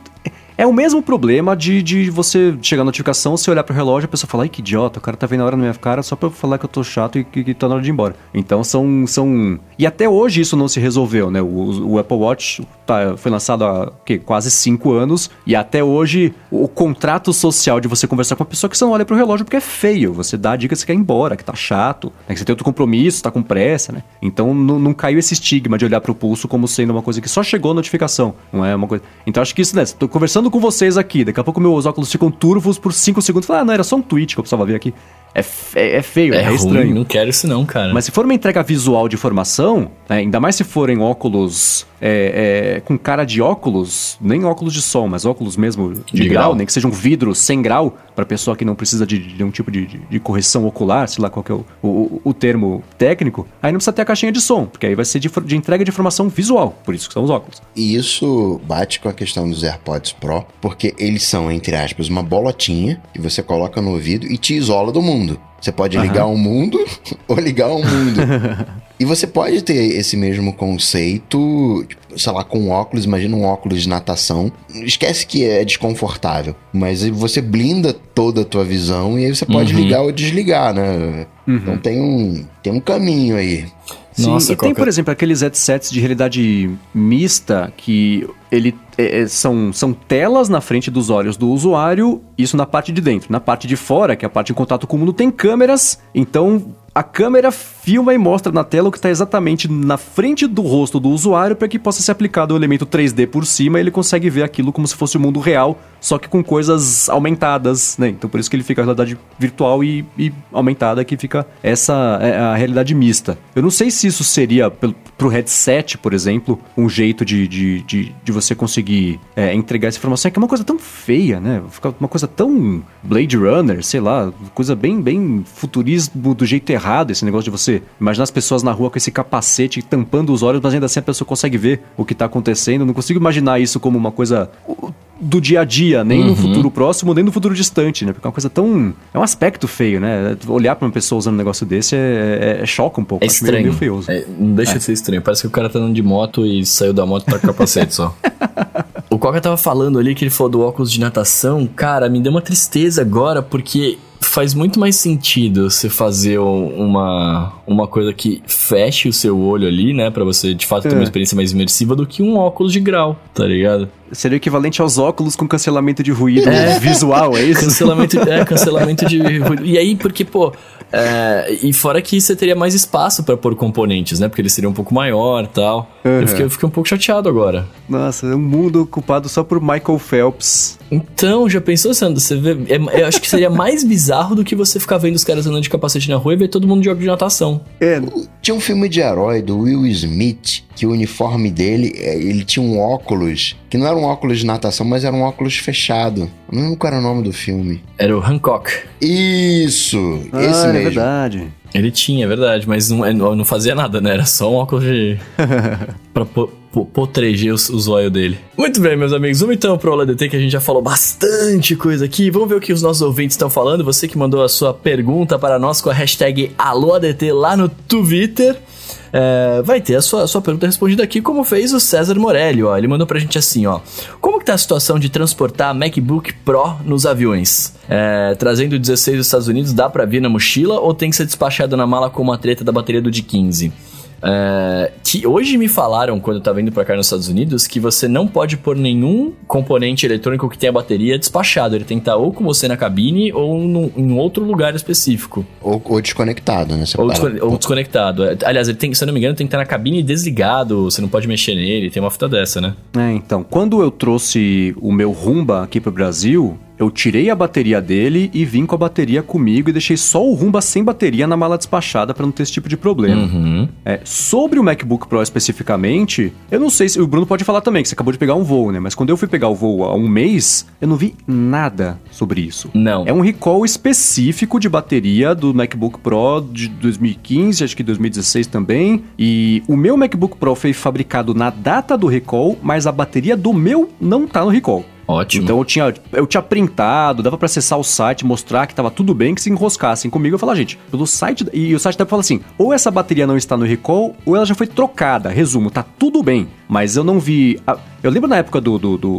é o mesmo problema de, de você chegar na notificação, você olhar pro relógio e a pessoa falar, ai que idiota, o cara tá vendo a hora na minha cara só pra eu falar que eu tô chato e que, que tá na hora de ir embora. Então são. são... E até hoje isso não se resolveu, né? O, o Apple Watch tá, foi lançado há quase cinco anos e até hoje o contrato social de você conversar com uma pessoa que você não olha pro relógio porque é feio. Você dá a dica que você quer ir embora, que tá chato, né? que você tem outro compromisso, tá com pressa, né? Então não caiu esse estigma de olhar pro pulso como sendo uma coisa que só chegou a notificação, não é uma coisa. Então acho que isso, né? Tô conversando com vocês aqui, daqui a pouco meus óculos ficam turvos por 5 segundos. Fala, ah, não, era só um tweet que eu precisava ver aqui. É, é, é feio, é, é estranho. Ruim, não quero isso não, cara. Mas se for uma entrega visual de informação, né, ainda mais se forem óculos é, é, com cara de óculos, nem óculos de sol, mas óculos mesmo de, de grau, grau, nem que seja um vidro sem grau, para pessoa que não precisa de, de um tipo de, de, correção ocular, sei lá qual é o, o, o, termo técnico, aí não precisa ter a caixinha de som, porque aí vai ser de, de entrega de informação visual, por isso que são os óculos. E isso bate com a questão dos AirPods Pro, porque eles são, entre aspas, uma bolotinha que você coloca no ouvido e te isola do mundo. Você pode ligar uhum. um mundo [LAUGHS] ou ligar um mundo. [LAUGHS] e você pode ter esse mesmo conceito, tipo, sei lá, com óculos, imagina um óculos de natação. Esquece que é desconfortável, mas você blinda toda a tua visão e aí você pode uhum. ligar ou desligar, né? Uhum. Então tem um, tem um caminho aí. Sim, Nossa, e tem, por exemplo, aqueles headsets de realidade mista que ele é, é, são, são telas na frente dos olhos do usuário, isso na parte de dentro. Na parte de fora, que é a parte em contato com o mundo, tem câmeras, então a câmera filma e mostra na tela o que está exatamente na frente do rosto do usuário para que possa ser aplicado o elemento 3D por cima e ele consegue ver aquilo como se fosse o mundo real, só que com coisas aumentadas, né? Então por isso que ele fica a realidade virtual e, e aumentada, que fica essa é a realidade mista. Eu não sei se isso seria para o headset, por exemplo, um jeito de, de, de, de você conseguir é, entregar essa informação, é que é uma coisa tão feia, né? Fica uma coisa tão Blade Runner, sei lá, coisa bem, bem futurismo do jeito errado, esse negócio de você você imaginar as pessoas na rua com esse capacete tampando os olhos, mas ainda assim a pessoa consegue ver o que tá acontecendo. Não consigo imaginar isso como uma coisa do dia a dia, nem uhum. no futuro próximo, nem no futuro distante, né? Porque é uma coisa tão. É um aspecto feio, né? Olhar pra uma pessoa usando um negócio desse é, é, é choca um pouco. É estranho. Meio, feioso. É, não deixa é. de ser estranho. Parece que o cara tá andando de moto e saiu da moto e tá com capacete só. [LAUGHS] o Coca tava falando ali que ele falou do óculos de natação. Cara, me deu uma tristeza agora, porque faz muito mais sentido você fazer uma, uma coisa que feche o seu olho ali, né? para você de fato ter uma é. experiência mais imersiva do que um óculos de grau, tá ligado? Seria o equivalente aos óculos com cancelamento de ruído é. visual, é isso? Cancelamento, é, cancelamento de ruído. E aí, porque, pô, é, e fora que você teria mais espaço para pôr componentes, né? Porque ele seria um pouco maior tal. Uhum. Eu, fiquei, eu fiquei um pouco chateado agora. Nossa, é um mundo ocupado só por Michael Phelps. Então, já pensou, Sandro? Você vê. É, eu acho que seria mais bizarro do que você ficar vendo os caras andando de capacete na rua e ver todo mundo de jogo de natação. É. Tinha um filme de herói do Will Smith que o uniforme dele, é, ele tinha um óculos, que não era um óculos de natação, mas era um óculos fechado. Eu não lembro qual era o nome do filme. Era o Hancock. Isso, ah, esse é mesmo. É verdade. Ele tinha, é verdade, mas não, não fazia nada, né? Era só um óculos de... [LAUGHS] pra proteger o, o zóio dele. Muito bem, meus amigos. Vamos então pro OLEDT, que a gente já falou bastante coisa aqui. Vamos ver o que os nossos ouvintes estão falando. Você que mandou a sua pergunta para nós com a hashtag AlôADT lá no Twitter é, vai ter a sua, a sua pergunta respondida aqui, como fez o César Morelli, ó. Ele mandou pra gente assim, ó. Como que tá a situação de transportar MacBook Pro nos aviões? É, trazendo 16 dos Estados Unidos, dá pra vir na mochila ou tem que ser despachado na mala com uma treta da bateria do de 15? É, que hoje me falaram, quando eu tava indo pra cá nos Estados Unidos, que você não pode pôr nenhum componente eletrônico que tenha bateria despachado. Ele tem que estar ou com você na cabine ou num, em outro lugar específico. Ou, ou desconectado, né? Ou, descone ou, desconectado. Aliás, ele tem, se eu não me engano, tem que estar na cabine desligado, você não pode mexer nele, tem uma fita dessa, né? É, então, quando eu trouxe o meu Rumba aqui pro Brasil, eu tirei a bateria dele e vim com a bateria comigo e deixei só o Rumba sem bateria na mala despachada para não ter esse tipo de problema. Uhum. É, sobre o MacBook Pro especificamente, eu não sei se o Bruno pode falar também que você acabou de pegar um voo, né? Mas quando eu fui pegar o voo há um mês, eu não vi nada sobre isso. Não. É um recall específico de bateria do MacBook Pro de 2015, acho que 2016 também. E o meu MacBook Pro foi fabricado na data do recall, mas a bateria do meu não tá no recall. Ótimo. Então eu tinha, eu tinha printado, dava para acessar o site, mostrar que tava tudo bem, que se enroscassem comigo, eu falar, gente, pelo site. E o site deve falar assim: ou essa bateria não está no recall, ou ela já foi trocada. Resumo, tá tudo bem. Mas eu não vi. A, eu lembro na época do, do, do,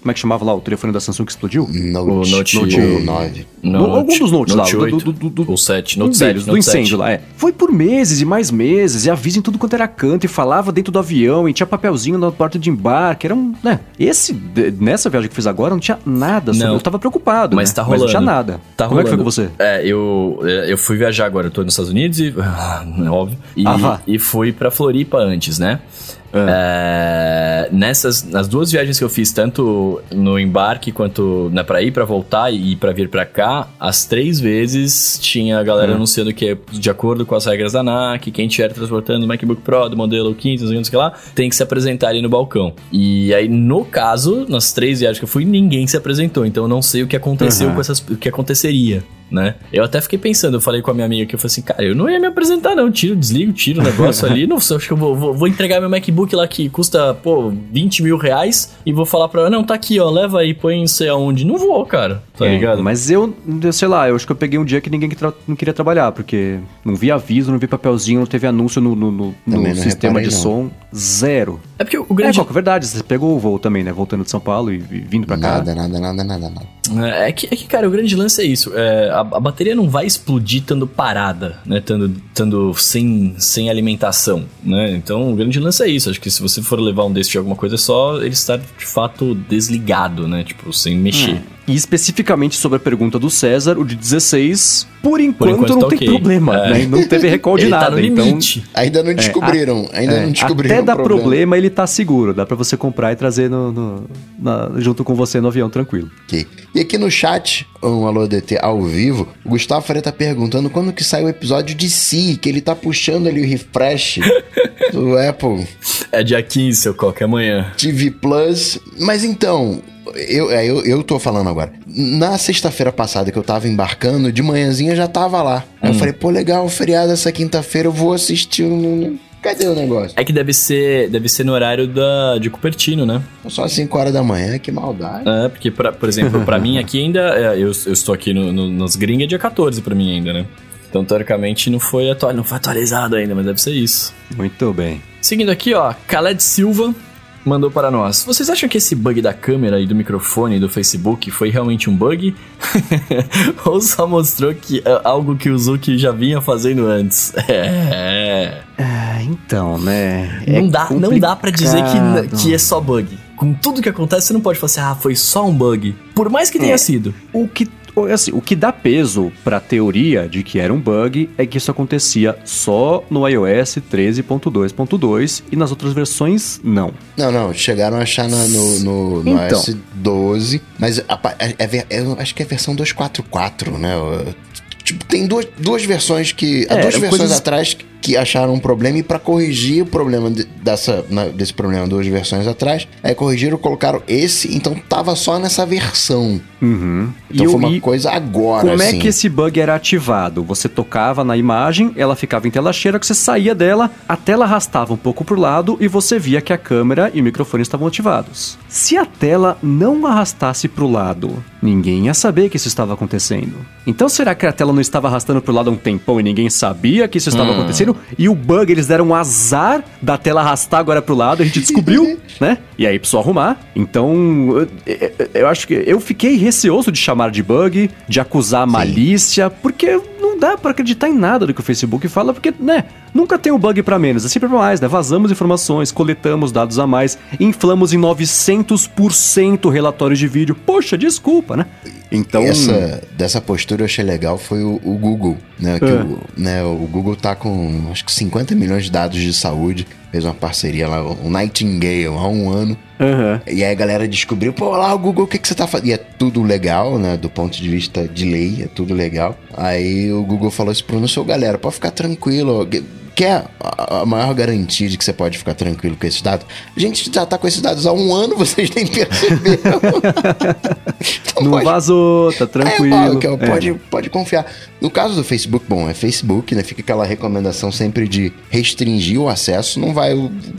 Como é que chamava lá o telefone da Samsung que explodiu? Note, o Note, Note 9. No, algum dos Notes Note lá. 8, do, do, do, o 7, Note um 7. Deles, do incêndio 7. lá, é. Foi por meses e mais meses, e avisa em tudo quanto era canto, e falava dentro do avião, e tinha papelzinho na porta de embarque. Era um. Né? Esse, nessa viagem que eu fiz agora, não tinha nada sobre. Não, eu tava preocupado. Mas né? tá rolando. Mas não tinha nada. Tá Como rolando. é que foi com você? É, eu, eu fui viajar agora, eu tô nos Estados Unidos e. [LAUGHS] É óbvio. E, ah, e fui pra Floripa antes, né? É. É, nessas, nas duas viagens que eu fiz, tanto no embarque quanto na pra ir pra voltar e pra vir pra cá, as três vezes tinha a galera hum. anunciando que, de acordo com as regras da ANAC, quem estiver transportando o MacBook Pro do modelo 15, não sei o que lá, tem que se apresentar ali no balcão. E aí, no caso, nas três viagens que eu fui, ninguém se apresentou. Então eu não sei o que aconteceu uhum. com essas. o que aconteceria né? Eu até fiquei pensando, eu falei com a minha amiga que eu falei assim, cara, eu não ia me apresentar não, tiro, desligo, tiro o negócio ali, não sei, acho que eu vou, vou, vou, entregar meu MacBook lá que custa, pô, 20 mil reais e vou falar pra ela, não, tá aqui, ó, leva aí, põe não sei aonde. Não vou, cara, tá é, ligado? Mas eu, sei lá, eu acho que eu peguei um dia que ninguém não queria trabalhar, porque não vi aviso, não vi papelzinho, não teve anúncio no, no, no, no sistema de não. som, zero. É porque o grande... É, é verdade, você pegou o voo também, né, voltando de São Paulo e, e vindo pra nada, cá. Nada, nada, nada, nada, nada. É, que, é que, cara, o grande lance é isso, é, a, a bateria não vai explodir estando parada, né? Estando, estando sem, sem alimentação, né? Então o grande lance é isso. Acho que se você for levar um desse de alguma coisa, é só ele estar de fato desligado, né? Tipo, sem mexer. Hum. E especificamente sobre a pergunta do César, o de 16, por enquanto, por enquanto não tá tem okay. problema, é. né? Não teve recall de nada. Tá então, ainda não descobriram, é, ainda é, não descobriram. Até dá problema. problema. ele tá seguro, dá para você comprar e trazer no, no na, junto com você no avião tranquilo. Okay. E aqui no chat, um Alô DT ao vivo, o Gustavo Faria tá perguntando quando que sai o episódio de Si, que ele tá puxando ali o refresh do Apple. É dia 15, seu qualquer amanhã. TV Plus. Mas então, eu, é, eu, eu tô falando agora. Na sexta-feira passada que eu tava embarcando, de manhãzinha já tava lá. Aí hum. eu falei, pô, legal, feriado essa quinta-feira, eu vou assistir um. Cadê o negócio? É que deve ser, deve ser no horário da, de Cupertino, né? Só às 5 horas da manhã, que maldade. É, porque, pra, por exemplo, pra mim aqui ainda. É, eu, eu estou aqui no, no, nas gringas dia 14 pra mim ainda, né? Então, teoricamente, não foi, atual, não foi atualizado ainda, mas deve ser isso. Muito bem. Seguindo aqui, ó, Khaled Silva mandou para nós. Vocês acham que esse bug da câmera e do microfone do Facebook foi realmente um bug? [LAUGHS] Ou só mostrou que é algo que o Zuki já vinha fazendo antes? [LAUGHS] É. Ah, então, né? É não dá, não dá para dizer que, que é só bug. Com tudo que acontece, você não pode falar assim, ah, foi só um bug. Por mais que tenha é, sido. O que Assim, o que dá peso para a teoria de que era um bug é que isso acontecia só no iOS 13.2.2 e nas outras versões não. Não, não, chegaram a achar no, no, no, no então. iOS 12, mas a, é, é, eu acho que é a versão 2.4.4, né? Tipo, tem duas, duas versões que. É, duas versões coisas... atrás que acharam um problema e para corrigir o problema de, dessa, na, desse problema duas versões atrás, aí corrigiram, colocaram esse, então tava só nessa versão. Uhum. Então e foi uma coisa agora. Como assim. é que esse bug era ativado? Você tocava na imagem, ela ficava em tela cheia, que você saía dela, a tela arrastava um pouco pro lado e você via que a câmera e o microfone estavam ativados. Se a tela não arrastasse pro lado, ninguém ia saber que isso estava acontecendo. Então será que a tela não estava arrastando pro lado há um tempão e ninguém sabia que isso estava hum. acontecendo? e o bug, eles deram um azar da tela arrastar agora pro lado, a gente descobriu, [LAUGHS] né? E aí precisou arrumar. Então, eu, eu, acho que eu fiquei receoso de chamar de bug, de acusar Sim. malícia, porque não dá para acreditar em nada do que o Facebook fala, porque, né? Nunca tem um bug para menos, é sempre pra mais, né? Vazamos informações, coletamos dados a mais, inflamos em 900% relatórios de vídeo. Poxa, desculpa, né? Então, essa dessa postura eu achei legal foi o, o Google, né? Que é. o, né? O Google tá com acho que 50 milhões de dados de saúde, fez uma parceria lá, o Nightingale, há um ano, Uhum. E aí a galera descobriu, pô, lá o Google, o que, que você tá fazendo? E é tudo legal, né? Do ponto de vista de lei, é tudo legal. Aí o Google falou isso pro não seu galera, pode ficar tranquilo quer a maior garantia de que você pode ficar tranquilo com esses dados? A gente já tá com esses dados há um ano, [LAUGHS] vocês nem perceberam. [LAUGHS] então Não pode... vazou, tá tranquilo. É, é, pode, é. pode confiar. No caso do Facebook, bom, é Facebook, né? Fica aquela recomendação sempre de restringir o acesso. Não vai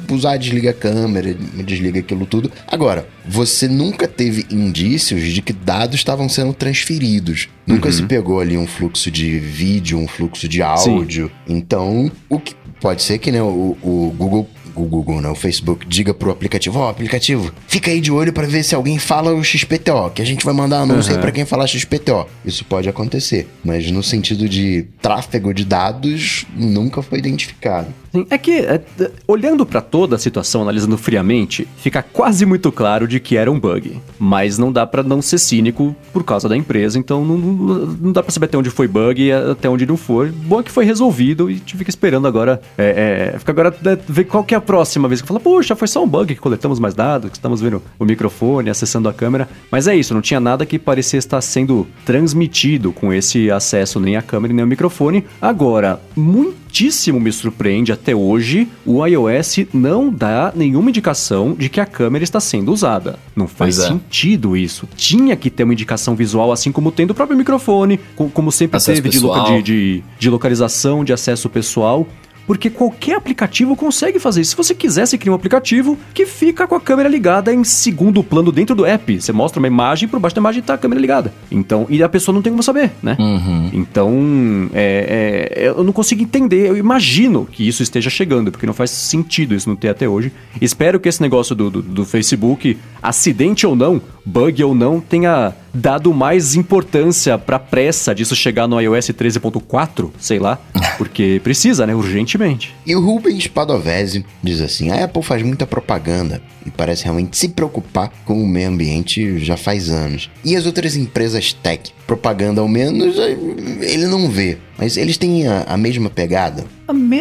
usar, desliga a câmera, desliga aquilo tudo. Agora, você nunca teve indícios de que dados estavam sendo transferidos. Nunca uhum. se pegou ali um fluxo de vídeo, um fluxo de áudio. Sim. Então, o que pode ser que né, o, o Google o Google, né, o Facebook, diga pro aplicativo, ó, oh, aplicativo, fica aí de olho para ver se alguém fala o XPTO, que a gente vai mandar anúncio uhum. aí pra quem falar XPTO. Isso pode acontecer, mas no sentido de tráfego de dados, nunca foi identificado. É que, é, olhando para toda a situação, analisando friamente, fica quase muito claro de que era um bug. Mas não dá para não ser cínico por causa da empresa, então não, não dá para saber até onde foi bug e até onde não foi. Bom é que foi resolvido e gente fica esperando agora. É, é, fica agora é, ver qual que é a próxima vez que fala, puxa, foi só um bug que coletamos mais dados, que estamos vendo o microfone, acessando a câmera. Mas é isso, não tinha nada que parecia estar sendo transmitido com esse acesso nem a câmera nem o microfone. Agora, muito muitíssimo me surpreende até hoje, o iOS não dá nenhuma indicação de que a câmera está sendo usada. Não faz é. sentido isso. Tinha que ter uma indicação visual, assim como tem do próprio microfone, como sempre acesso teve de, de, de, de localização, de acesso pessoal porque qualquer aplicativo consegue fazer isso. Se você quiser, você cria um aplicativo que fica com a câmera ligada em segundo plano dentro do app. Você mostra uma imagem, por baixo da imagem está a câmera ligada. Então, e a pessoa não tem como saber, né? Uhum. Então, é, é, eu não consigo entender. Eu imagino que isso esteja chegando, porque não faz sentido isso não ter até hoje. Espero que esse negócio do, do, do Facebook, acidente ou não, bug ou não, tenha dado mais importância pra pressa disso chegar no iOS 13.4, sei lá, porque precisa, né, urgentemente. E o Rubens Padovese diz assim: a Apple faz muita propaganda e parece realmente se preocupar com o meio ambiente já faz anos. E as outras empresas tech, propaganda ao menos, ele não vê. Mas eles têm a, a mesma pegada?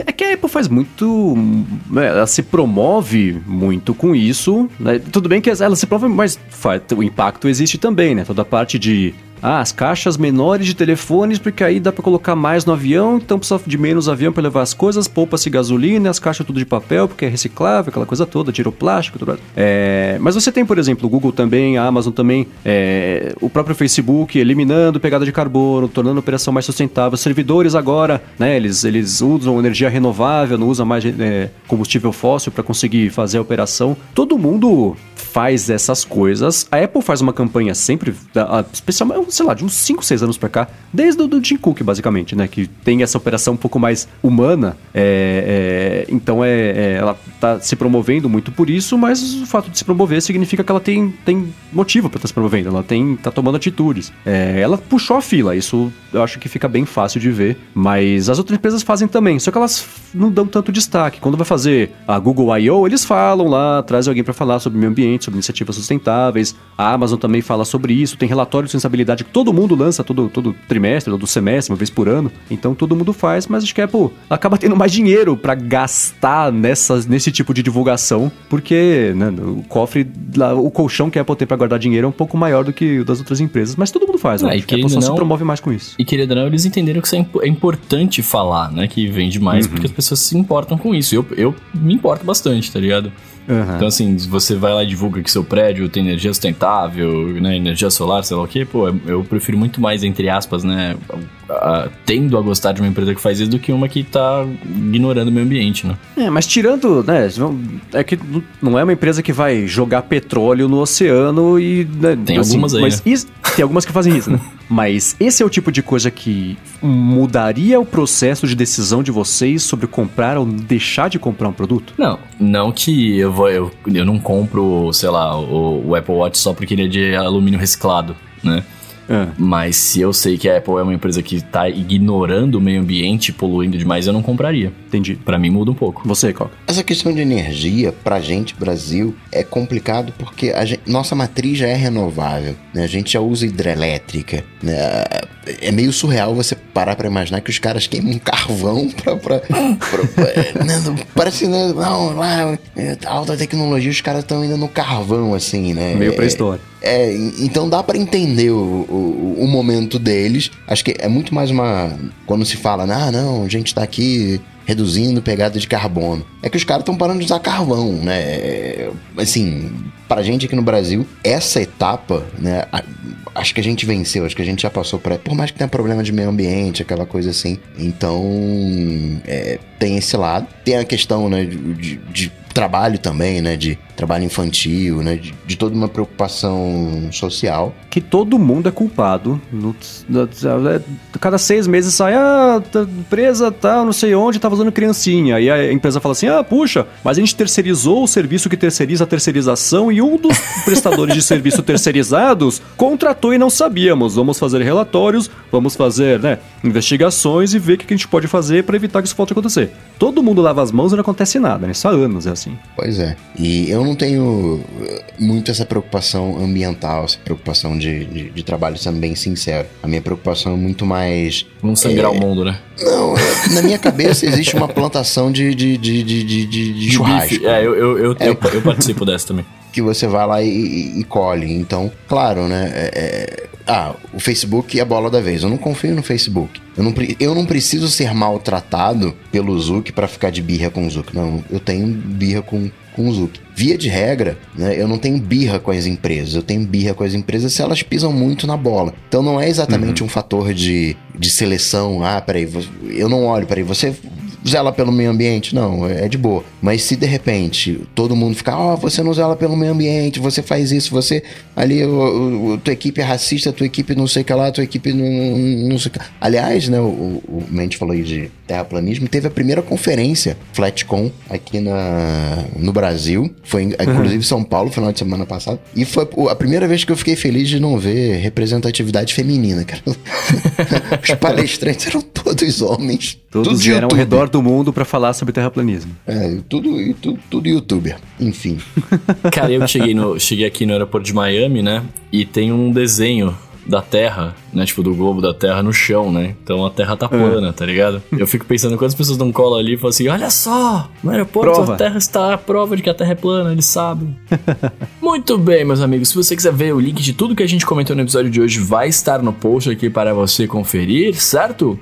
É que a Apple faz muito. Né, ela se promove muito com isso. Né? Tudo bem que ela se promove, mas o impacto existe também, né? Toda a parte de ah, as caixas menores de telefones, porque aí dá para colocar mais no avião, então precisa de menos avião para levar as coisas, poupa-se gasolina, as caixas tudo de papel, porque é reciclável, aquela coisa toda, tira o plástico, tudo. É, mas você tem, por exemplo, o Google também, a Amazon também, é, o próprio Facebook eliminando pegada de carbono, tornando a operação mais sustentável. Servidores agora, né, eles, eles usam energia renovável, não usam mais é, combustível fóssil para conseguir fazer a operação. Todo mundo faz essas coisas. A Apple faz uma campanha sempre, especialmente, sei lá, de uns 5, 6 anos pra cá, desde o do Tim Cook, basicamente, né? Que tem essa operação um pouco mais humana. É, é, então é, é, ela tá se promovendo muito por isso, mas o fato de se promover significa que ela tem, tem motivo para estar tá se promovendo, ela tem, tá tomando atitudes. É, ela puxou a fila, isso eu acho que fica bem fácil de ver, mas as outras empresas fazem também, só que elas não dão tanto destaque. Quando vai fazer a Google I.O., eles falam lá, traz alguém para falar sobre meio ambiente, sobre iniciativas sustentáveis. A Amazon também fala sobre isso, tem relatório de sustentabilidade que todo mundo lança todo, todo trimestre, todo semestre, uma vez por ano. Então todo mundo faz, mas acho que a Apple acaba tendo mais dinheiro para gastar nessas, nesse tipo de divulgação, porque né, o cofre, o colchão que a Apple tem para guardar dinheiro é um pouco maior do que o das outras empresas, mas todo mundo faz, né? Ah, a Apple só não, se promove mais com isso. E querendo ou não, eles entenderam que isso é, é importante falar, né? Que vende mais, uhum. porque as pessoas se importam com isso. Eu, eu me importo bastante, tá ligado? Uhum. Então, assim, você vai lá e divulga que seu prédio tem energia sustentável, né, energia solar, sei lá o quê, pô, eu prefiro muito mais, entre aspas, né, a, tendo a gostar de uma empresa que faz isso do que uma que tá ignorando o meio ambiente, né? É, mas tirando, né, é que não é uma empresa que vai jogar petróleo no oceano e... Né, tem assim, algumas aí, mas né? isso, Tem algumas que fazem isso, né? [LAUGHS] Mas esse é o tipo de coisa que mudaria o processo de decisão de vocês sobre comprar ou deixar de comprar um produto? Não, não que eu vou, eu, eu não compro, sei lá, o, o Apple Watch só porque ele é de alumínio reciclado, né? É. Mas se eu sei que a Apple é uma empresa que tá ignorando o meio ambiente, poluindo demais, eu não compraria. Entendi. Para mim muda um pouco. Você, qual? Essa questão de energia, pra gente, Brasil, é complicado porque a gente, nossa matriz já é renovável, né? A gente já usa hidrelétrica, né? É meio surreal você parar pra imaginar que os caras queimam carvão [LAUGHS] pra... pra, pra é, né? Parece, né? Não, lá, é, alta tecnologia, os caras estão ainda no carvão, assim, né? Meio pré-história. É, é, então dá para entender o, o, o, momento deles. Acho que é muito mais uma. Quando se fala, ah, não, a gente tá aqui reduzindo pegada de carbono. É que os caras estão parando de usar carvão, né? É, assim, pra gente aqui no Brasil, essa etapa, né? Acho que a gente venceu, acho que a gente já passou por. Por mais que tenha problema de meio ambiente, aquela coisa assim. Então, é, tem esse lado. Tem a questão, né, de, de trabalho também, né? De trabalho infantil, né? De, de, toda uma preocupação social. Que todo mundo é culpado. No, no, cada seis meses sai, ah, a empresa tá não sei onde, tá usando criancinha. E a empresa fala assim, ah, puxa, mas a gente terceirizou o serviço que terceiriza a terceirização e um dos [LAUGHS] prestadores de serviço terceirizados contratou e não sabíamos. Vamos fazer relatórios, vamos fazer, né, investigações e ver o que a gente pode fazer para evitar que isso volte a acontecer. Todo mundo lava as mãos e não acontece nada, né? Só anos é assim. Pois é. E eu não tenho eh, muito essa preocupação ambiental, essa preocupação de, de, de trabalho, sendo bem sincero. A minha preocupação é muito mais. Não sangrar é... o mundo, né? Não, é, na minha cabeça existe uma plantação de, de, de, de, de, churrasco. É, eu, eu, eu, é, eu, eu participo dessa também. Que você vai lá e, e, e colhe. Então, claro, né? É, é, ah, o Facebook é a bola da vez. Eu não confio no Facebook. Eu não, eu não preciso ser maltratado pelo Zuc para ficar de birra com o Zuc. Não, eu tenho birra com, com o Zuc. Via de regra, né, eu não tenho birra com as empresas. Eu tenho birra com as empresas se elas pisam muito na bola. Então não é exatamente uhum. um fator de, de seleção. Ah, peraí, eu não olho, peraí, você zela pelo meio ambiente, não, é, é de boa. Mas se de repente todo mundo ficar, ó, oh, você não zela pelo meio ambiente, você faz isso, você ali, o, o, tua equipe é racista, tua equipe não sei o que lá, tua equipe não, não sei o que. Aliás, né, o, o Mendes falou aí de terraplanismo, teve a primeira conferência Flatcom aqui na, no Brasil, foi inclusive uhum. São Paulo, final de semana passado, e foi a primeira vez que eu fiquei feliz de não ver representatividade feminina, cara. [LAUGHS] Os palestrantes eram todos homens. Todos vieram ao redor do mundo para falar sobre terraplanismo. É, tudo, tudo, tudo youtuber, enfim. [LAUGHS] Cara, eu cheguei, no, cheguei aqui no aeroporto de Miami, né? E tem um desenho da Terra, né? Tipo, do globo da Terra no chão, né? Então a Terra tá plana, é. tá ligado? Eu fico pensando, quantas pessoas não colam ali e falam assim: olha só, no aeroporto prova. a Terra está a prova de que a Terra é plana, eles sabem. [LAUGHS] Muito bem, meus amigos. Se você quiser ver o link de tudo que a gente comentou no episódio de hoje, vai estar no post aqui para você conferir, certo?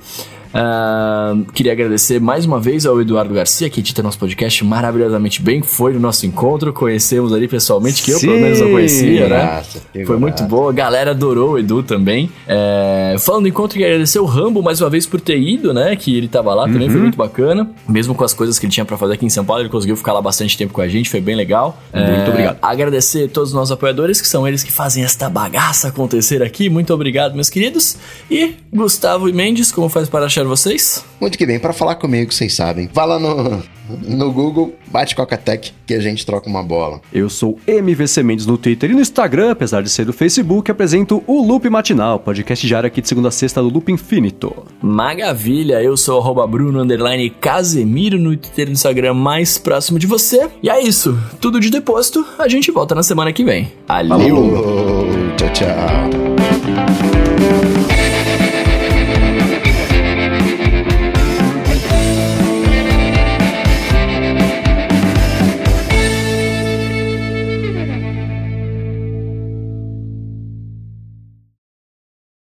Uh, queria agradecer mais uma vez ao Eduardo Garcia, que edita nosso podcast maravilhosamente bem. Foi no nosso encontro, conhecemos ali pessoalmente, que Sim, eu pelo menos não conhecia, né? Foi muito boa, a galera adorou o Edu também. É, falando do encontro, queria agradecer o Rambo mais uma vez por ter ido, né? Que ele tava lá, também uhum. foi muito bacana. Mesmo com as coisas que ele tinha para fazer aqui em São Paulo, ele conseguiu ficar lá bastante tempo com a gente, foi bem legal. Muito é, obrigado. Agradecer todos os nossos apoiadores, que são eles que fazem esta bagaça acontecer aqui. Muito obrigado, meus queridos. E Gustavo e Mendes, como faz para achar vocês? Muito que bem, para falar comigo, vocês sabem. Vá lá no, no Google, bate Coca-Tech, que a gente troca uma bola. Eu sou MVC Mendes no Twitter e no Instagram, apesar de ser do Facebook, apresento o Loop Matinal, podcast diário aqui de segunda a sexta do Loop Infinito. Maravilha, eu sou arroba Bruno Casemiro no Twitter e no Instagram mais próximo de você. E é isso, tudo de deposto, a gente volta na semana que vem. Valeu! Tchau, tchau.